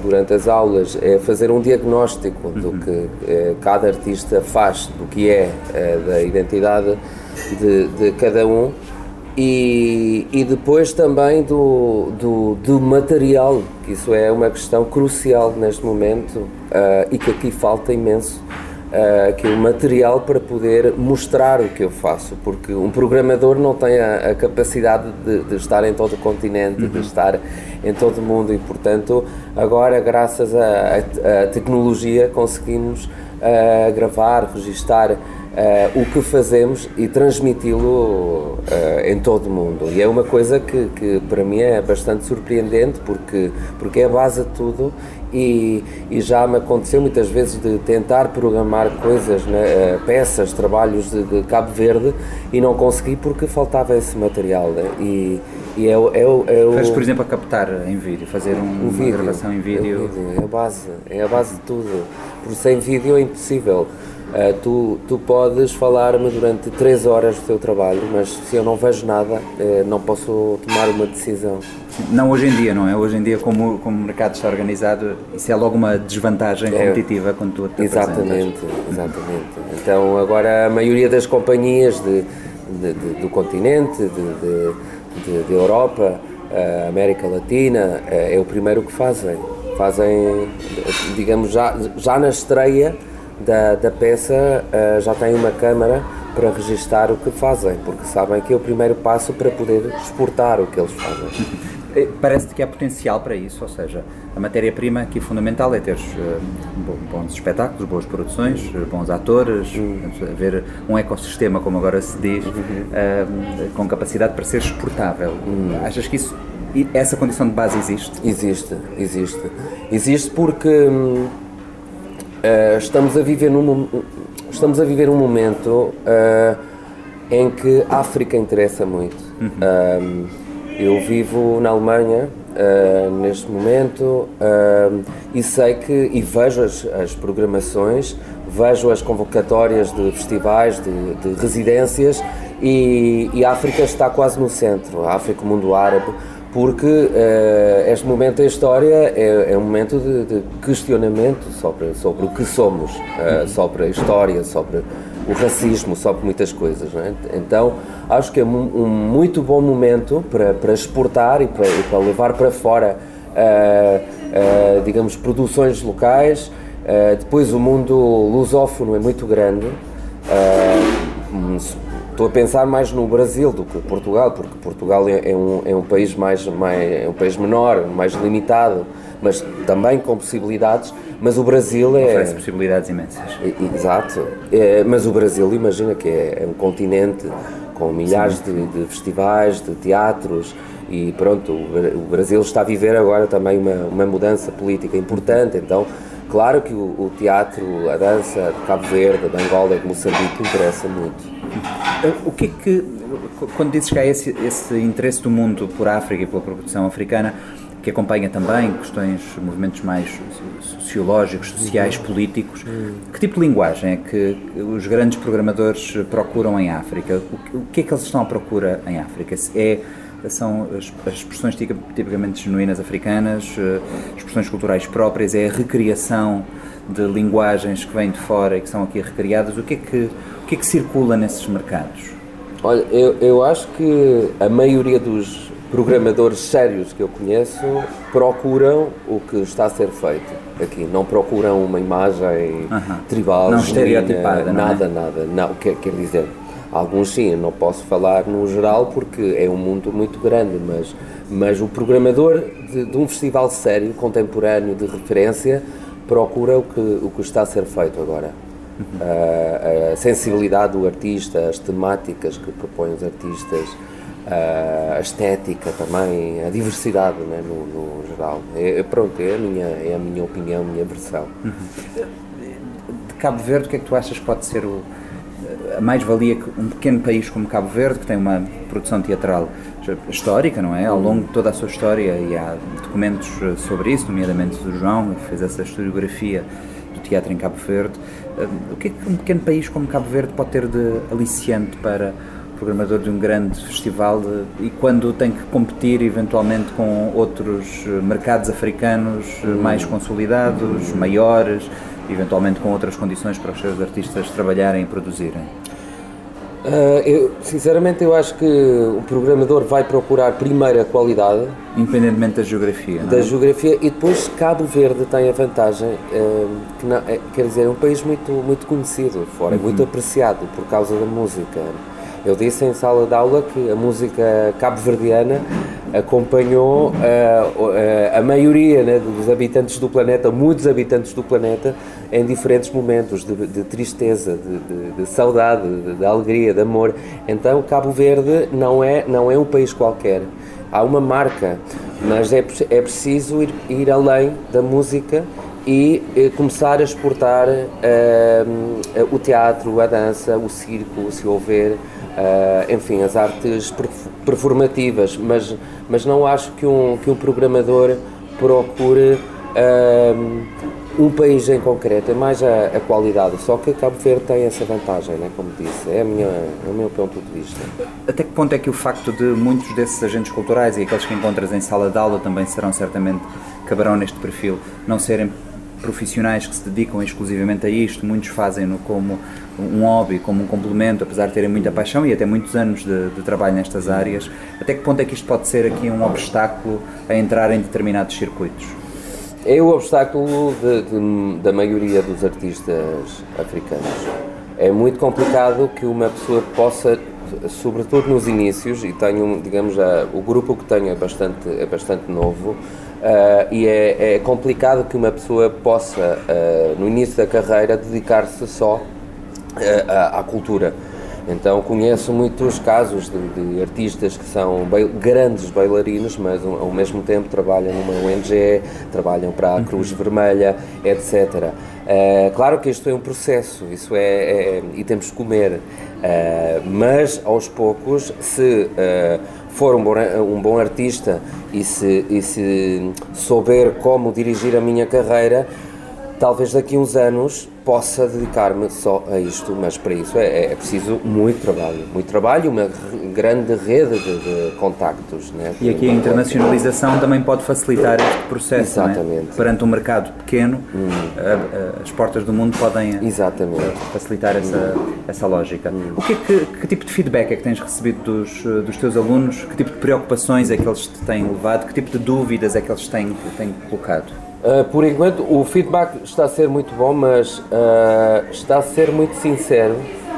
durante as aulas, é fazer um diagnóstico uhum. do que é, cada artista faz, do que é, é da identidade de, de cada um e, e depois também do, do, do, material, que isso é uma questão crucial neste momento uh, e que aqui falta imenso, uh, que é o material para poder mostrar o que eu faço, porque um programador não tem a, a capacidade de, de, estar em todo o continente, uhum. de estar em todo o mundo e, portanto, agora, graças à tecnologia, conseguimos uh, gravar, registar uh, o que fazemos e transmiti-lo uh, em todo o mundo. E é uma coisa que, que para mim é bastante surpreendente porque, porque é a base de tudo e, e já me aconteceu muitas vezes de tentar programar coisas, né, uh, peças, trabalhos de, de, Cabo Verde e não consegui porque faltava esse material. Né? E, e é, é, é o. Faz, por exemplo, a captar em vídeo, fazer um, vídeo, uma gravação em vídeo. É, vídeo, é a base, é a base de tudo. Por sem vídeo é impossível. Uh, tu, tu podes falar-me durante três horas do teu trabalho, mas se eu não vejo nada, uh, não posso tomar uma decisão. Não hoje em dia, não é? Hoje em dia, como, como o mercado está organizado, isso é logo uma desvantagem é, competitiva quando tu te Exatamente, exatamente. Então, agora a maioria das companhias de, de, de do continente, de, de Europa, uh, América Latina, é o primeiro que fazem. Fazem, digamos, já, já na estreia da, da peça uh, já têm uma câmara para registar o que fazem, porque sabem que é o primeiro passo para poder exportar o que eles fazem. (laughs) Eh, parece-te que há potencial para isso, ou seja, a matéria-prima aqui fundamental é ter uh, bons espetáculos, boas produções, bons atores, uhum. haver um ecossistema, como agora se diz, uhum. uh, com capacidade para ser exportável. Uhum. Achas que isso, essa condição de base existe? Existe, existe. Existe porque. Hum, Uh, estamos a viver num estamos a viver um momento uh, em que a África interessa muito. Uhum. Uh, eu vivo na Alemanha neste momento e sei que e vejo as, as, programações, vejo as convocatórias de festivais, de, de residências e, e, a África está quase no centro. A África, o mundo árabe porque uh, este momento da história é, é um momento de, de, questionamento sobre, sobre o que somos, uh, sobre a história, sobre o racismo, sobre muitas coisas. É? Então, acho que é um, um, muito bom momento para, para exportar e para, e para levar para fora, uh, digamos, produções locais. depois, o mundo lusófono é muito grande. Estou a pensar mais no Brasil do que Portugal, porque Portugal é, é, um, é um país mais, mais é um país menor, mais limitado, mas também com possibilidades. Mas o Brasil é oferece possibilidades imensas. É, exato. Mas o Brasil, imagina que é, é um continente com milhares de, de, festivais, de teatros e pronto, o Brasil está a viver agora também uma, uma mudança política importante, então claro que o, o teatro, a dança de Cabo Verde, de Angola e de Moçambique interessa muito. O que é que, quando dizes que há esse, esse interesse do mundo por África e pela produção africana, que acompanha também questões, movimentos mais sociológicos, sociais, políticos. Que tipo de linguagem é que os grandes programadores procuram em África? O que é que eles estão à procura em África? É, são as, expressões tipicamente genuínas africanas, eh, expressões culturais próprias, é a recriação de linguagens que vêm de fora e que são aqui recriadas. O que é que, que, é que circula nesses mercados? Olha, eu, eu acho que a maioria dos programadores sérios que eu conheço procuram o que está a ser feito aqui. Não procuram uma imagem tribal, não estereotipada, nada, não é? nada. Não, quer, quer dizer, alguns sim, eu não posso falar no geral porque é um mundo muito grande, mas, mas o programador de, de um festival sério, contemporâneo, de referência, procura o que, o que está a ser feito agora. A, a sensibilidade do artista, as temáticas que propõem os artistas, a estética também, a diversidade né, no, no geral. É, é, pronto, é a, minha, é a minha opinião, a minha versão. De Cabo Verde, o que é que tu achas que pode ser o, a mais-valia que um pequeno país como Cabo Verde, que tem uma produção teatral histórica, não é? Ao longo de toda a sua história, e há documentos sobre isso, nomeadamente do João, que fez essa historiografia do teatro em Cabo Verde. O que é que um pequeno país como Cabo Verde pode ter de aliciante para programador de um grande festival de, e quando tem que competir eventualmente com outros eh, mercados africanos eh, mais consolidados, maiores, eventualmente com outras condições para os seus artistas trabalharem e produzirem? Uh, eu, sinceramente, eu acho que o programador vai procurar primeiro a qualidade, independentemente da geografia. Da é? geografia e depois Cabo Verde tem a vantagem, uh, que não, é, quer dizer, é um país muito muito conhecido fora, uhum. muito apreciado por causa da música. Eu disse em sala de aula que a música cabo-verdiana acompanhou uh, uh, a maioria né, dos habitantes do planeta, muitos habitantes do planeta, em diferentes momentos de, de tristeza, de, de, de saudade, de, alegria, de amor. Então, Cabo Verde não é, não é um país qualquer. Há uma marca, mas é, é preciso ir, ir além da música e eh, começar a exportar o teatro, a dança, o circo, se houver uh, enfim, as artes performativas, mas, mas não acho que um, que um programador procure uh, um país em concreto, é mais a, a, qualidade. Só que Cabo Verde tem essa vantagem, né, como disse, é, a minha, é o meu ponto de vista. Até que ponto é que o facto de muitos desses agentes culturais e aqueles que encontras em sala de aula também serão certamente, caberão neste perfil, não serem profissionais que se dedicam exclusivamente a isto, muitos fazem-no como um hobby, como um complemento, apesar de terem muita paixão e até muitos anos de, de, trabalho nestas áreas. Até que ponto é que isto pode ser aqui um obstáculo a entrar em determinados circuitos? É o obstáculo de, de, da maioria dos artistas africanos. É muito complicado que uma pessoa possa, sobretudo nos inícios, e tenho, digamos, o grupo que tenho é bastante, é bastante novo, Uh, e é, é, complicado que uma pessoa possa, uh, no início da carreira, dedicar-se só uh, à, à, cultura. Então conheço muitos casos de, de artistas que são grandes bailarinos, mas um, ao mesmo tempo trabalham numa ONG, trabalham para a uhum. Cruz Vermelha, etc. claro que isto é um processo, isso é, é e temos que comer, mas aos poucos, se for um bom, um bom artista e se, e se souber como dirigir a minha carreira, talvez daqui a uns anos possa dedicar-me só a isto, mas para isso é, é, preciso muito trabalho, muito trabalho, uma grande rede de, de contactos. Né? E aqui a internacionalização também pode facilitar este processo, é? Exatamente. É? Perante um mercado pequeno, hum. as portas do mundo podem Exatamente. facilitar essa, essa lógica. Hum. O que, é que, que, tipo de feedback é que tens recebido dos, dos teus alunos? Que tipo de preocupações é que eles te têm levado? Que tipo de dúvidas é que eles têm, têm colocado? Uh, por enquanto, o feedback está a ser muito bom, mas uh, está a ser muito sincero.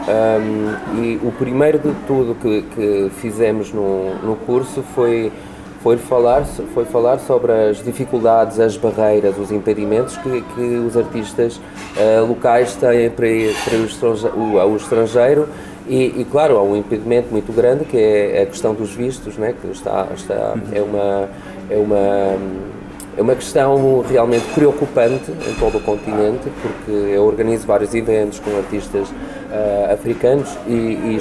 Um, e o primeiro de tudo que, que fizemos no, no curso foi, foi, falar, foi falar sobre as dificuldades, as barreiras, os impedimentos que, que os artistas uh, locais têm para ir, para ir o estrangeiro E, e, claro, há um impedimento muito grande que é a questão dos vistos, né, que está, está, é, uma, é, uma, é uma questão realmente preocupante em todo o continente, porque eu organizo vários eventos com artistas uh, africanos e, e,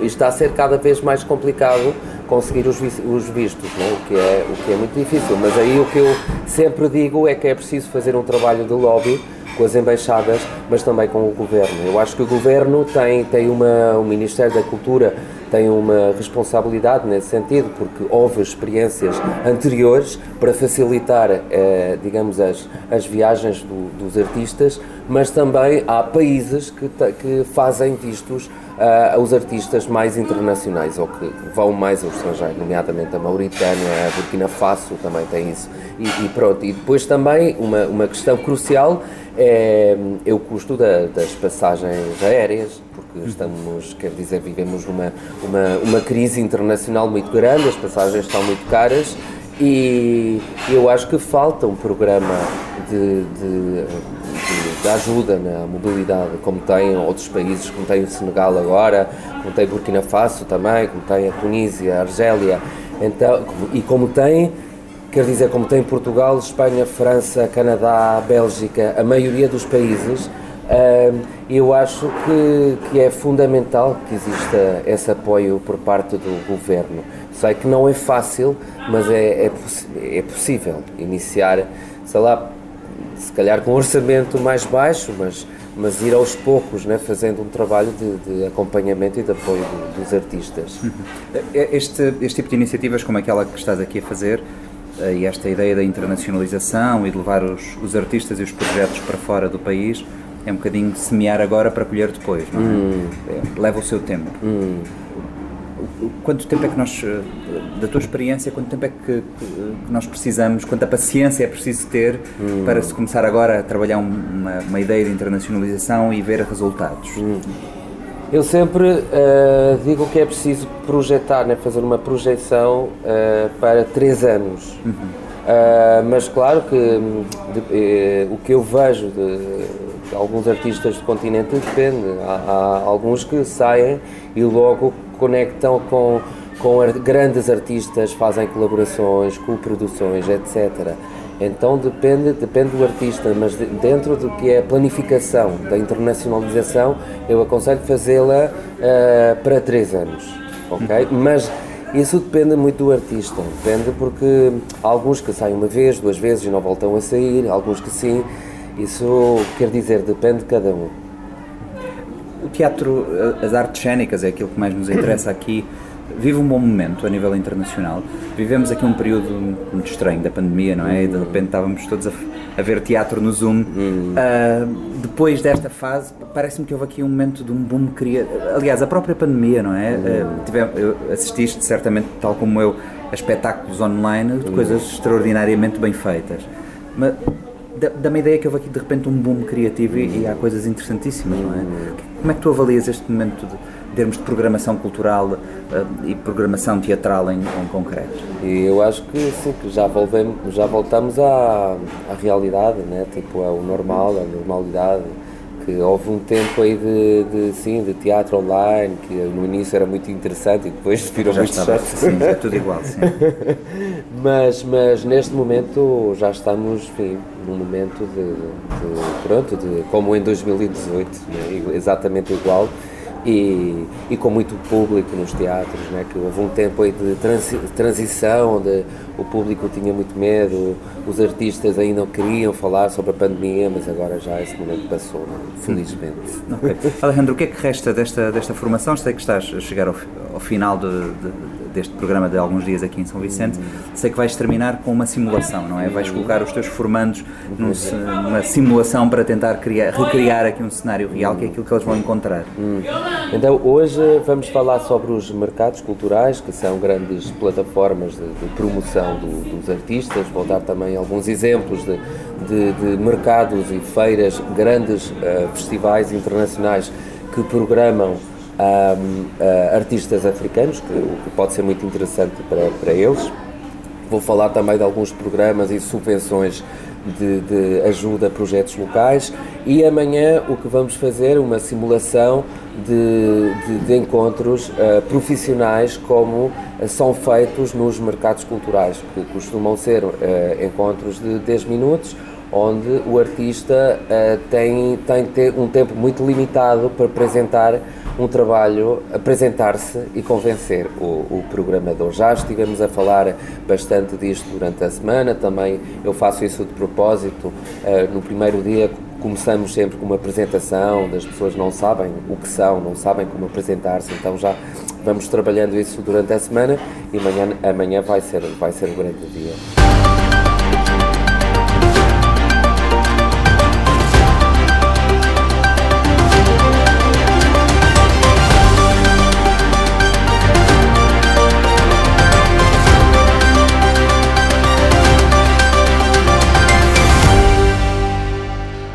e, está a ser cada vez mais complicado conseguir os, os vistos, né, o, que é, o que é muito difícil. Mas aí o que eu sempre digo é que é preciso fazer um trabalho de lobby com as embaixadas, mas também com o governo. Eu acho que o governo tem, tem uma, o Ministério da Cultura tem uma responsabilidade nesse sentido, porque houve experiências anteriores para facilitar, eh, digamos, as, as viagens do, dos artistas, mas também há países que, que fazem vistos uh, artistas mais internacionais ou que vão mais ao estrangeiro, nomeadamente a Mauritânia, a Burkina Faso também tem isso. E, e pronto, e depois também uma, uma questão crucial é, é o custo da, das passagens aéreas, porque estamos, quer dizer, vivemos uma, uma, uma crise internacional muito grande, as passagens estão muito caras e eu acho que falta um programa de, de, de, de ajuda na mobilidade, como tem outros países, como tem o Senegal agora, como tem Burkina Faso também, como tem a Tunísia, a Argélia, então, e como tem Quer dizer, como tem Portugal, Espanha, França, Canadá, Bélgica, a maioria dos países, eu acho que, que é fundamental que exista esse apoio por parte do governo. Sei que não é fácil, mas é, é, é possível iniciar, sei lá, se calhar com um orçamento mais baixo, mas, mas ir aos poucos, né, fazendo um trabalho de, de acompanhamento e de apoio dos artistas. Este, este tipo de iniciativas, como aquela que estás aqui a fazer, eh, e esta ideia da internacionalização e de levar os, os artistas e os projetos para fora do país é um bocadinho semear agora para colher depois, não é? Hum. é leva o seu tempo. Hum. Quanto tempo é que nós, eh, da tua experiência, quanto tempo é que, que nós precisamos, quanta paciência é preciso ter hum. para se começar agora a trabalhar uma, uma, ideia de internacionalização e ver resultados? Hum. Eu sempre uh, digo que é preciso projetar, né, fazer uma projeção uh, para três anos. Uhum. Uh, mas claro que de, o que eu vejo de, de, alguns artistas do continente depende. Há, há, alguns que saem e logo conectam com, com grandes artistas, fazem colaborações, co-produções, etc. Então depende, depende do artista, mas dentro do que é a planificação da internacionalização, eu aconselho fazê-la uh, para três anos, ok? Uhum. Mas isso depende muito do artista, depende porque há alguns que saem uma vez, duas vezes e não voltam a sair, alguns que sim, isso quer dizer, depende de cada um. O teatro, as artes cênicas é aquilo que mais nos interessa aqui vive um bom momento a nível internacional. Vivemos aqui um período muito estranho da pandemia, não é? E de repente estávamos todos a, a ver teatro no Zoom. Uh, depois desta fase, parece-me que houve aqui um momento de um boom criativo. Aliás, a própria pandemia, não é? Uh, tivemos, assististe, certamente, tal como eu, a espetáculos online de coisas extraordinariamente bem feitas. Mas dá-me a ideia que houve aqui de repente um boom criativo e, e há coisas interessantíssimas, não é? Como é que tu avalias este momento de termos de programação cultural uh, e programação teatral em, em, concreto? E eu acho que sim, que já, volvemos, já voltamos à, à realidade, né? tipo ao normal, à normalidade que houve um tempo aí de, de, sim, de teatro online, que no início era muito interessante e depois virou já muito estava, chato. Sim, é tudo igual, sim. (laughs) mas, mas neste momento já estamos, enfim, num momento de, de pronto, de, como em 2018, né? exatamente igual e, e com muito público nos teatros, né? que houve um tempo aí de transi transição onde o público tinha muito medo, os artistas ainda não queriam falar sobre a pandemia, mas agora já esse momento passou, né? felizmente. Okay. Alejandro, o que é que resta desta, desta formação? Sei que estás a chegar ao, ao final de, de, deste programa de alguns dias aqui em São Vicente, sei que vais terminar com uma simulação, não é? Vais colocar os teus formandos num, numa simulação para tentar criar, recriar aqui um cenário real, que é aquilo que eles vão encontrar. Hum. Então, hoje vamos falar sobre os mercados culturais, que são grandes plataformas de, de promoção do, dos artistas. Vou dar também alguns exemplos de, de, de mercados e feiras, grandes uh, festivais internacionais que programam um, uh, artistas africanos, que, o que pode ser muito interessante para, para eles. Vou falar também de alguns programas e subvenções de, de ajuda a projetos locais e amanhã o que vamos fazer uma simulação de, de, de encontros uh, profissionais como são feitos nos mercados culturais, que costumam ser uh, encontros de 10 minutos, onde o artista uh, tem, tem um tempo muito limitado para apresentar um trabalho, apresentar-se e convencer o, o, programador. Já estivemos a falar bastante disto durante a semana, também eu faço isso de propósito. Uh, no primeiro dia começamos sempre com uma apresentação, das pessoas não sabem o que são, não sabem como apresentar-se, então já vamos trabalhando isso durante a semana e amanhã, amanhã vai, ser, vai ser o grande dia.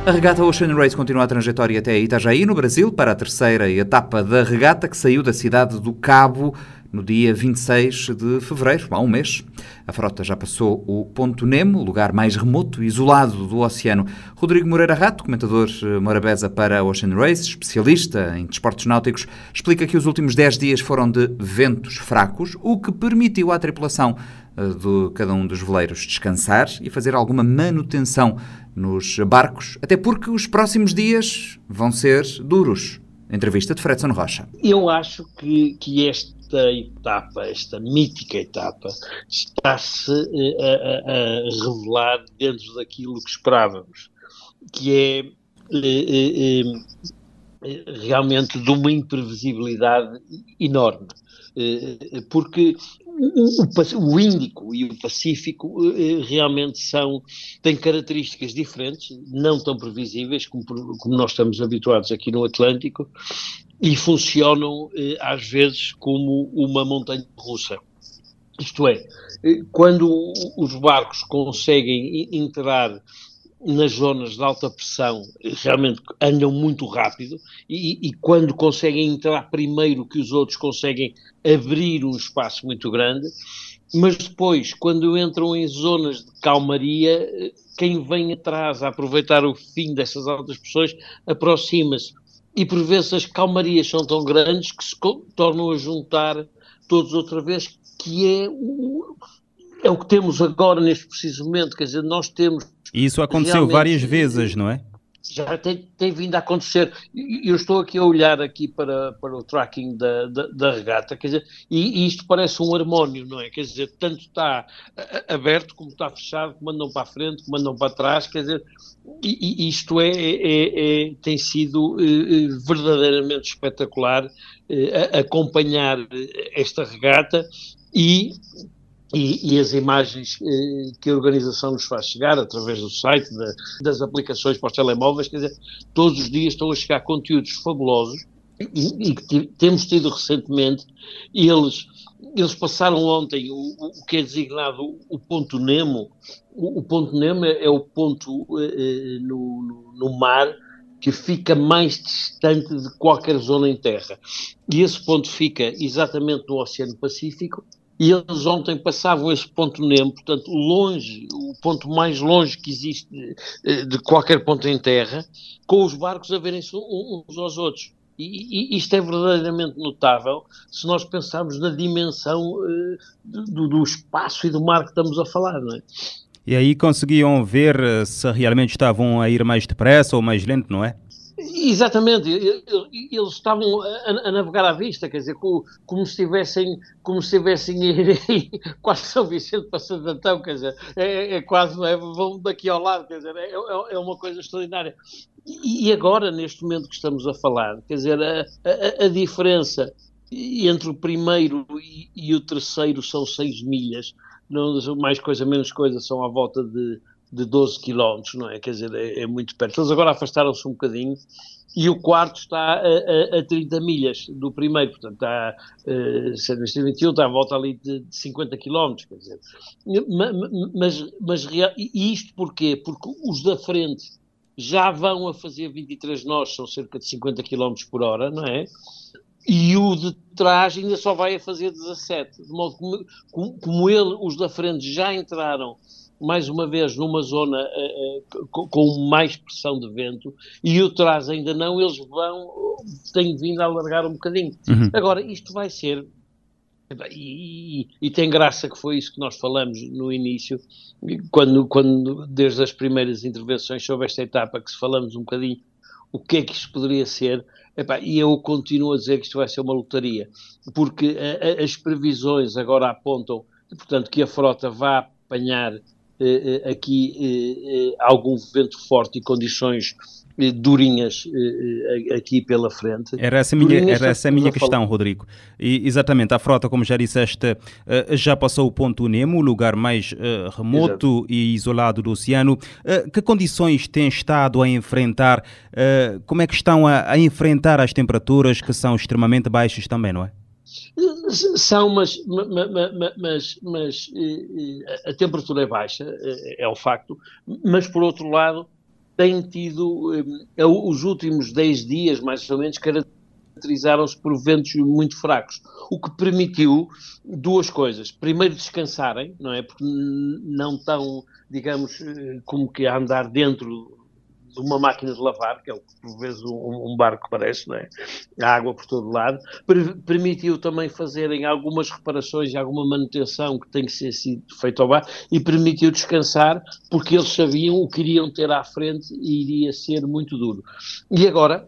A regata Ocean Race continua a trajetória até Itajaí, no Brasil, para a terceira etapa da regata, que saiu da cidade do Cabo no dia 26 de fevereiro, há um mês. A frota já passou o Ponto Nemo, lugar mais remoto e isolado do oceano. Rodrigo Moreira Rato, comentador eh, morabeza para Ocean Race, especialista em desportos náuticos, explica que os últimos 10 dias foram de ventos fracos, o que permitiu à tripulação eh, de cada um dos veleiros descansar e fazer alguma manutenção nos barcos, até porque os próximos dias vão ser duros. Entrevista de Fredson Rocha. Eu acho que, que esta etapa, esta mítica etapa, está-se eh, a, a, a, revelar dentro daquilo que esperávamos, que é, é, realmente de uma imprevisibilidade enorme. Porque o, o, Índico e o Pacífico eh, realmente são, têm características diferentes, não tão previsíveis como, como nós estamos habituados aqui no Atlântico, e funcionam eh, às vezes como uma montanha russa. Isto é, eh, quando os barcos conseguem entrar nas zonas de alta pressão realmente andam muito rápido e, e, quando conseguem entrar primeiro que os outros conseguem abrir um espaço muito grande, mas depois, quando entram em zonas de calmaria, quem vem atrás a aproveitar o fim dessas altas pressões aproxima-se. E por vezes as calmarias são tão grandes que se tornam a juntar todos outra vez, que é o, é o que temos agora neste preciso momento, quer dizer, nós temos e isso aconteceu várias vezes, não é? Já tem, tem, vindo a acontecer. Eu estou aqui a olhar aqui para, para o tracking da, da, da regata, quer dizer, e, e, isto parece um harmónio, não é? Quer dizer, tanto está aberto como está fechado, como andam para a frente, como andam para trás, quer dizer, e, e isto é, é, é, tem sido é, verdadeiramente espetacular é, acompanhar esta regata e e, e, as imagens eh, que a organização nos faz chegar através do site, da, das aplicações para os telemóveis, quer dizer, todos os dias estão a chegar conteúdos fabulosos e, que temos tido recentemente, eles, eles passaram ontem o, o que é designado o ponto Nemo, o, o ponto Nemo é, é o ponto eh, eh, no, no mar que fica mais distante de qualquer zona em terra. E esse ponto fica exatamente no Oceano Pacífico, e eles ontem passavam esse ponto Nemo, portanto, longe, o ponto mais longe que existe de, eh, de qualquer ponto em terra, com os barcos a verem-se uns aos outros. E, isto é verdadeiramente notável se nós pensarmos na dimensão uh, do, do, espaço e do mar que estamos a falar, não é? E aí conseguiam ver eh, se realmente estavam a ir mais depressa ou mais lento, não é? Exatamente, eles estavam a, navegar à vista, quer dizer, como, se estivessem, como se (laughs) quase São Vicente para Santo Antão, quer dizer, é, é quase, é, vão daqui ao lado, quer dizer, é, é, é uma coisa extraordinária. E, agora, neste momento que estamos a falar, quer dizer, a, a, a diferença entre o primeiro e, e, o terceiro são seis milhas, não, mais coisa, menos coisa, são à volta de de 12 quilómetros, não é? Quer dizer, é, é muito perto. Eles agora afastaram-se um bocadinho e o quarto está a, a, a 30 milhas do primeiro, portanto está, uh, sendo 21, está à volta ali de, de 50 quilómetros, quer dizer. Mas, mas, e isto porquê? Porque os da frente já vão a fazer 23 nós, são cerca de 50 km por hora, não é? E o de trás ainda só vai a fazer 17, de modo como, como ele, os da frente já entraram mais uma vez numa zona uh, com, com, mais pressão de vento e o trás ainda não, eles vão, têm vindo a alargar um bocadinho. Uhum. Agora, isto vai ser e, e, e, tem graça que foi isso que nós falamos no início, quando, quando desde as primeiras intervenções sobre esta etapa que se falamos um bocadinho o que é que isto poderia ser, Epá, e eu continuo a dizer que isto vai ser uma lotaria, porque a, a, as previsões agora apontam, portanto, que a frota vai apanhar eh, eh aqui eh, eh, algum vento forte e condições eh, durinhas eh, aqui pela frente. Era essa a minha, era essa minha questão, Rodrigo. E, exatamente, a frota, como já disseste, já passou o ponto Nemo, o lugar mais remoto Exato. e isolado do oceano. Que condições tem estado a enfrentar? Como é que estão a, a enfrentar as temperaturas que são extremamente baixas também, não é? São, mas, mas, mas, mas, a temperatura é baixa, é o facto, mas por outro lado tem tido, eh, os últimos 10 dias, mais ou menos, caracterizaram-se por ventos muito fracos, o que permitiu duas coisas. Primeiro, descansarem, não é? Porque não estão, digamos, eh, como que a andar dentro de uma máquina de lavar, que é o que por vezes um, um barco parece, não é? A água por todo lado. Per permitiu também fazerem algumas reparações e alguma manutenção que tem que ser sido feito ao bar e permitiu descansar porque eles sabiam o que iriam ter à frente e iria ser muito duro. E agora,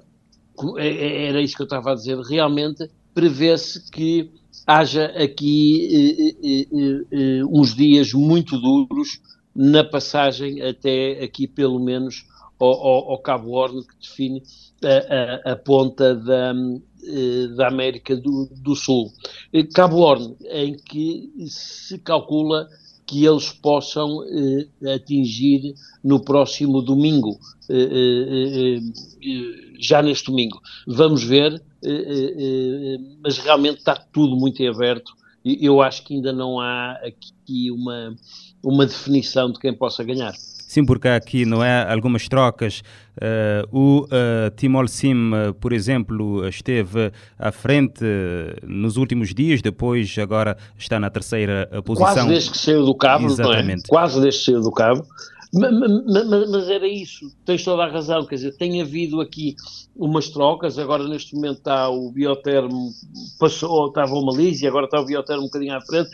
é, é, era isso que eu estava a dizer, realmente prevê-se que haja aqui eh, eh, eh, uns dias muito duros na passagem até aqui pelo menos ao, ao, ao Cabo Horn, que define a, a, a ponta da, eh, da América do, do, Sul. Eh, Cabo Horn, em que se calcula que eles possam eh, atingir no próximo domingo, eh, eh, eh já neste domingo. Vamos ver, mas realmente está tudo muito em aberto. Eu acho que ainda não há aqui uma, uma definição de quem possa ganhar. Sim, porque aqui não é algumas trocas. Uh, o uh, Timol Sim, uh, por exemplo, esteve à frente nos últimos dias, depois agora está na terceira posição. Quase desde que saiu do cabo, Exatamente. não é? Quase desde que saiu do cabo. Mas, mas, era isso, tens toda a razão, quer dizer, tem havido aqui umas trocas, agora neste momento está o Biotermo, passou, estava o Malísia, agora está o Biotermo um bocadinho à frente,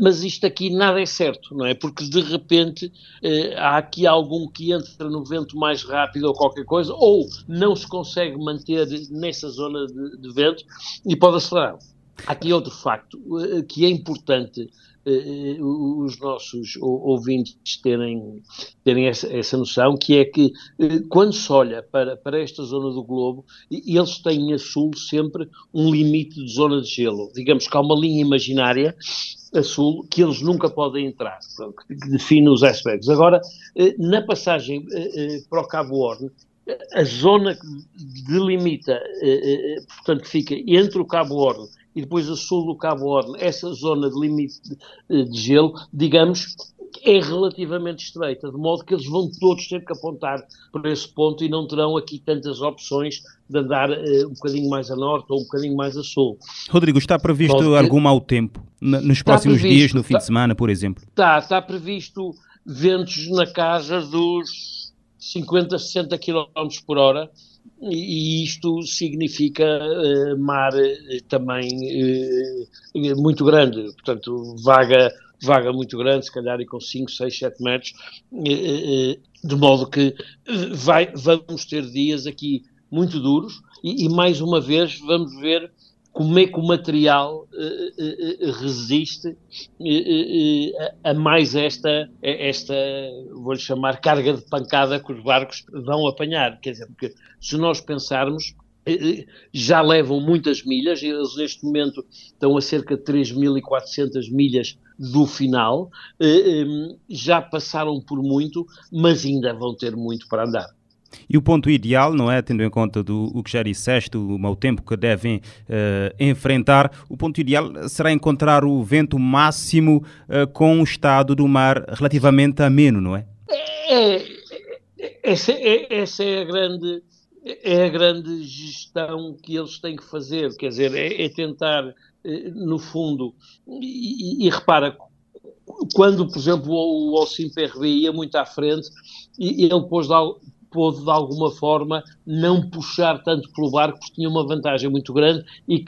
mas isto aqui nada é certo, não é? Porque de repente eh, há aqui algum que entra no vento mais rápido ou qualquer coisa, ou não se consegue manter nessa zona de, de vento e pode acelerar. Há aqui outro facto eh, que é importante os nossos ouvintes terem, terem essa, essa noção, que é que eh, quando se olha para, para esta zona do globo, eles têm a sul sempre um limite de zona de gelo. Digamos que há uma linha imaginária a sul que eles nunca podem entrar, que define os icebergs. Agora, eh, na passagem para o Cabo Horn, a zona que delimita, portanto, fica entre o Cabo Horn e depois a sul do Cabo Horn, essa zona de limite de, de gelo, digamos, é relativamente estreita, de modo que eles vão todos ter que apontar para esse ponto e não terão aqui tantas opções de andar uh, um bocadinho mais a norte ou um bocadinho mais a sul. Rodrigo, está previsto algum mau tempo nos próximos previsto, dias, no fim está, de semana, por exemplo? Está, está previsto ventos na casa dos 50, 60 km por hora, e isto significa uh, mar uh, também uh, muito grande, portanto, vaga, vaga muito grande, se calhar com 5, 6, 7 metros, de modo que vai, vamos ter dias aqui muito duros e, e, mais uma vez vamos ver como é que o material uh, uh, resiste a mais esta, esta vou-lhe chamar, carga de pancada que os barcos vão apanhar. Quer dizer, porque se nós pensarmos, já levam muitas milhas, eles neste momento estão a cerca de 3.400 milhas do final, já passaram por muito, mas ainda vão ter muito para andar. E o ponto ideal, não é? Tendo em conta do, o que já disseste, o mau tempo que devem uh, enfrentar, o ponto ideal será encontrar o vento máximo uh, com o estado do mar relativamente ameno, não é? É, essa, é, essa é a grande é a grande gestão que eles têm que fazer, quer dizer, é, é tentar, eh, no fundo, e, e, repara, quando, por exemplo, o, o Alcim PRB ia muito à frente, ele pôs pôde de alguma forma não puxar tanto pelo barco porque tinha uma vantagem muito grande e,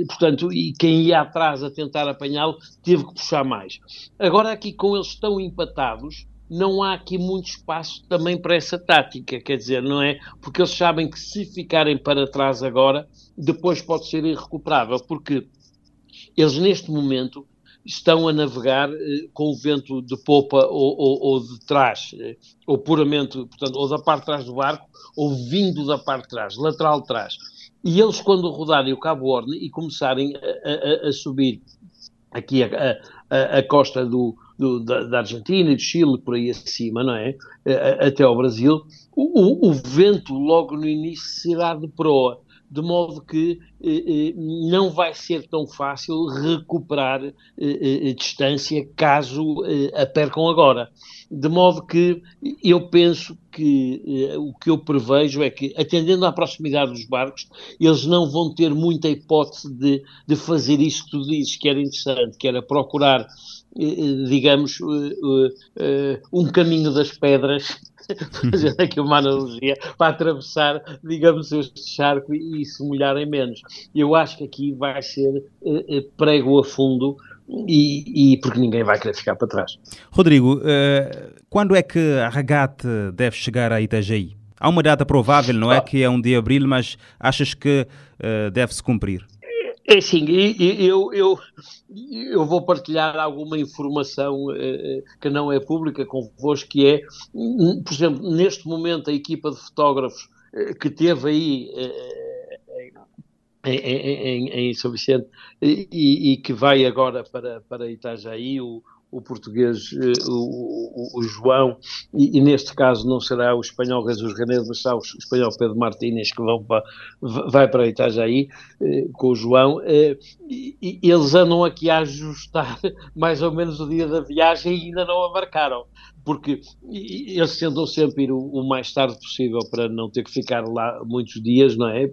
e portanto e quem ia atrás a tentar apanhá-lo teve que puxar mais. Agora aqui com eles tão empatados não há aqui muito espaço também para essa tática, quer dizer, não é? Porque eles sabem que se ficarem para trás agora, depois pode ser irrecuperável, porque eles neste momento estão a navegar eh, com o vento de popa ou, ou, ou, de trás, eh, ou puramente, portanto, ou da parte de trás do barco, ou vindo da parte de trás, lateral de trás. E eles, quando rodarem o Cabo Horn e começarem a, a, a subir aqui a, a costa do, do, da, da, Argentina e do Chile, por aí acima, não é? Até ao Brasil, o, o, o vento logo no início será de proa de modo que eh, eh, não vai ser tão fácil recuperar eh, eh, distância caso eh, a percam agora. De modo que eu penso que eh, o que eu prevejo é que, atendendo à proximidade dos barcos, eles não vão ter muita hipótese de, de fazer isso que tu dizes, que era interessante, que era procurar, digamos, um caminho das pedras (laughs) fazendo aqui uma analogia, para atravessar, digamos, este charco e, se molharem menos. Eu acho que aqui vai ser prego a fundo e, e, porque ninguém vai querer ficar para trás. Rodrigo, quando é que a regate deve chegar a Itajaí? Há uma data provável, não é? Que é um de abril, mas achas que deve-se cumprir? É sim, eu, eu, eu vou partilhar alguma informação eh, que não é pública convosco, que é, por exemplo, neste momento a equipa de fotógrafos eh, que teve aí eh, em, em, em, em São Vicente e, e, que vai agora para, para Itajaí, o, o português, eh, o, o, o João, e, e, neste caso não será o espanhol Jesus Renedo, mas será o espanhol Pedro Martínez que vão para, vai para Itajaí eh, com o João. Eh, e, eles andam aqui a ajustar (laughs) mais ou menos o dia da viagem e ainda não a marcaram. Porque eles tentam sempre ir o, mais tarde possível para não ter que ficar lá muitos dias, não é?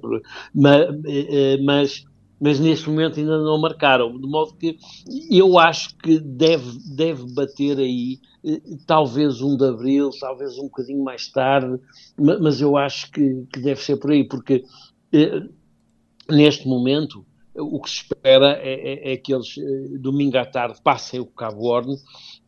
Mas mas neste momento ainda não marcaram, de modo que eu acho que deve, deve bater aí, eh, talvez um de abril, talvez um bocadinho mais tarde, mas eu acho que, que deve ser por aí, porque eh, neste momento o que se espera é, é, é que eles eh, domingo à tarde passem o Cabo Horn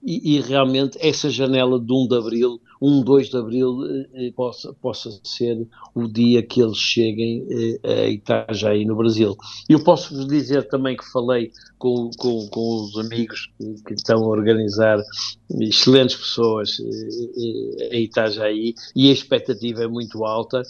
e, e, realmente essa janela de 1 de Abril, 1, 2 de Abril, eh, possa, possa ser o dia que eles cheguem eh, a Itajaí, no Brasil. Eu posso vos dizer também que falei com, com, com os amigos que, que, estão a organizar, excelentes pessoas eh, eh, a Itajaí, e a expectativa é muito alta,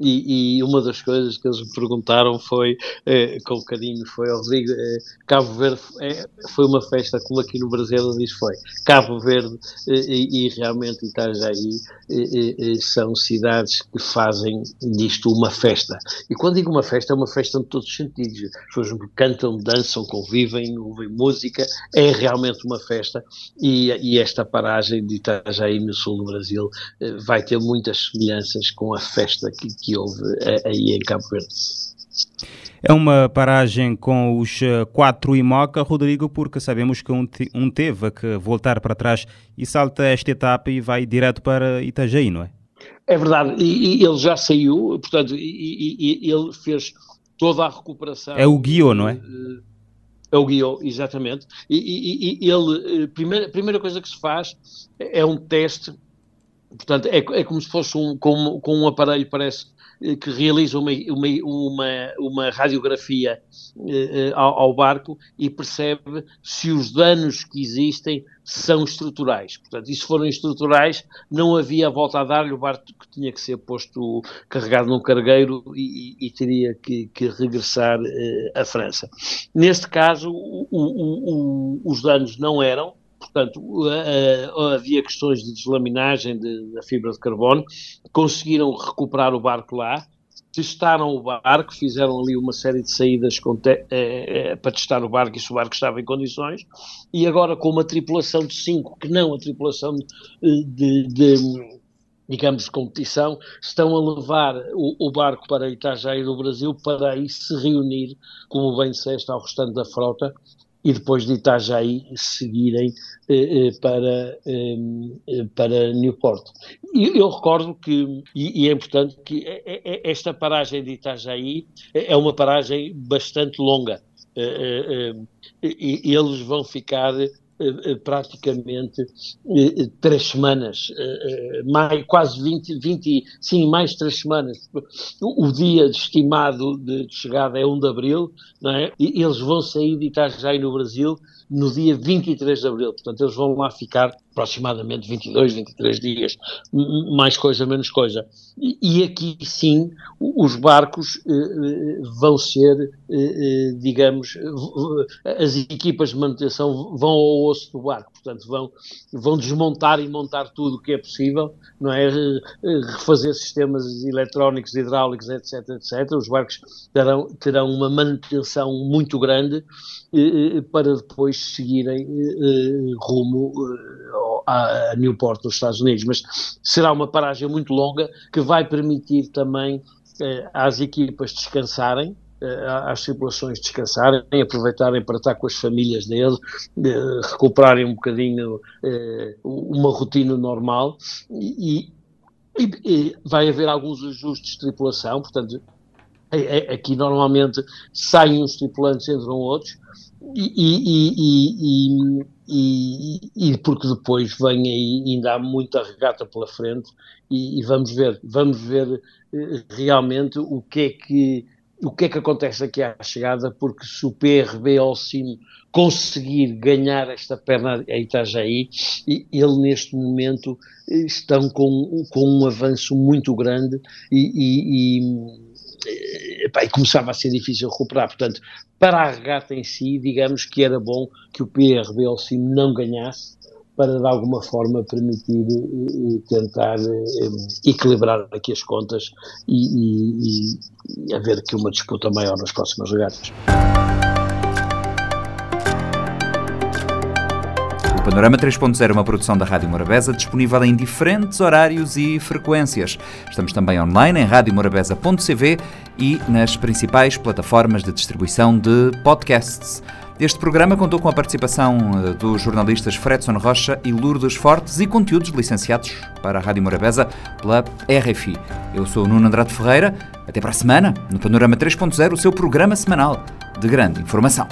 e, e, uma das coisas que eles me perguntaram foi, eh, com carinho, foi, Rodrigo, eh, Cabo Verde eh, foi uma festa como aqui no Brasil, diz foi. Cabo Verde eh, e, e, realmente Itajaí eh, eh, são cidades que fazem disto uma festa. E quando digo uma festa, é uma festa em todos os sentidos. As pessoas cantam, dançam, convivem, ouvem música, é realmente uma festa. E, e esta paragem de Itajaí no sul do Brasil vai ter muitas semelhanças com a festa que que houve eh, aí em Cabo Verde. É uma paragem com os eh, quatro IMOCA, Rodrigo, porque sabemos que um, um teve que voltar para trás e salta esta etapa e vai direto para Itajaí, não é? É verdade, e, e ele já saiu, portanto, e, e, ele fez toda a recuperação. É o Guiô, não é? Eh, é o Guiô, exatamente. E, ele, primeira, primeira coisa que se faz é um teste, portanto, é, é como se fosse um, com, com um aparelho, parece que realiza uma, uma, uma, uma radiografia eh, ao, ao, barco e percebe se os danos que existem são estruturais. Portanto, e se forem estruturais, não havia volta a dar-lhe, o barco que tinha que ser posto carregado num cargueiro e, e teria que, que regressar eh, à França. Neste caso, o, o, o, os danos não eram, portanto, havia questões de deslaminagem de, da fibra de carbono, conseguiram recuperar o barco lá, testaram o barco, fizeram ali uma série de saídas te, é, é, para testar o barco e se o barco estava em condições, e agora com uma tripulação de cinco, que não a tripulação de, de, de digamos, competição, estão a levar o, o, barco para Itajaí do Brasil para aí se reunir, como bem disseste, ao restante da frota e depois de Itajaí seguirem eh, eh para, eh, para Newport. E eu recordo que, e, e, é importante, que esta paragem de Itajaí é uma paragem bastante longa. eles vão ficar eh, eh, praticamente eh, três semanas, mais, quase 20, 20, sim, mais três semanas. O dia estimado de chegada é 1 de abril, não é? E eles vão sair de Itajaí no Brasil no dia 23 de abril, portanto eles vão lá ficar aproximadamente 22, 23 dias, mais coisa, menos coisa. E, aqui sim, os barcos eh, eh, vão ser, eh, digamos, as equipas de manutenção vão ao osso do barco, portanto vão, vão desmontar e montar tudo o que é possível, não é? Refazer sistemas eletrónicos, hidráulicos, etc, etc. Os barcos terão, terão uma manutenção muito grande para depois seguirem rumo a Newport, nos Estados Unidos, mas será uma paragem muito longa que vai permitir também eh, às equipas descansarem, às tripulações descansarem, aproveitarem para estar com as famílias deles, recuperarem um bocadinho uma rotina normal. E, e, e, vai haver alguns ajustes de tripulação, portanto, é, é, aqui normalmente saem uns tripulantes, entram outros, e, e, e, porque depois vem aí, ainda há muita regata pela frente e, e, vamos ver, vamos ver eh, realmente o que é que o que é que acontece aqui à chegada, porque se o PRB ao cimo conseguir ganhar esta perna a Itajaí, ele neste momento eh, estão com, com um avanço muito grande e, e, e, e começava a ser difícil recuperar. Portanto, para a regata em si, digamos que era bom que o PRB não ganhasse, para de alguma forma permitir e, e tentar e, equilibrar aqui as contas e, e, haver aqui uma disputa maior nas próximas regatas. Panorama 3.0 é uma produção da Rádio Morabeza, disponível em diferentes horários e frequências. Estamos também online em radiomorabeza.cv e nas principais plataformas de distribuição de podcasts. Este programa contou com a participação eh, dos jornalistas Fredson Rocha e Lourdes Fortes e conteúdos licenciados para a Rádio Morabeza pela RFI. Eu sou o Nuno Andrade Ferreira. Até para a semana, no Panorama 3.0, o seu programa semanal de grande informação.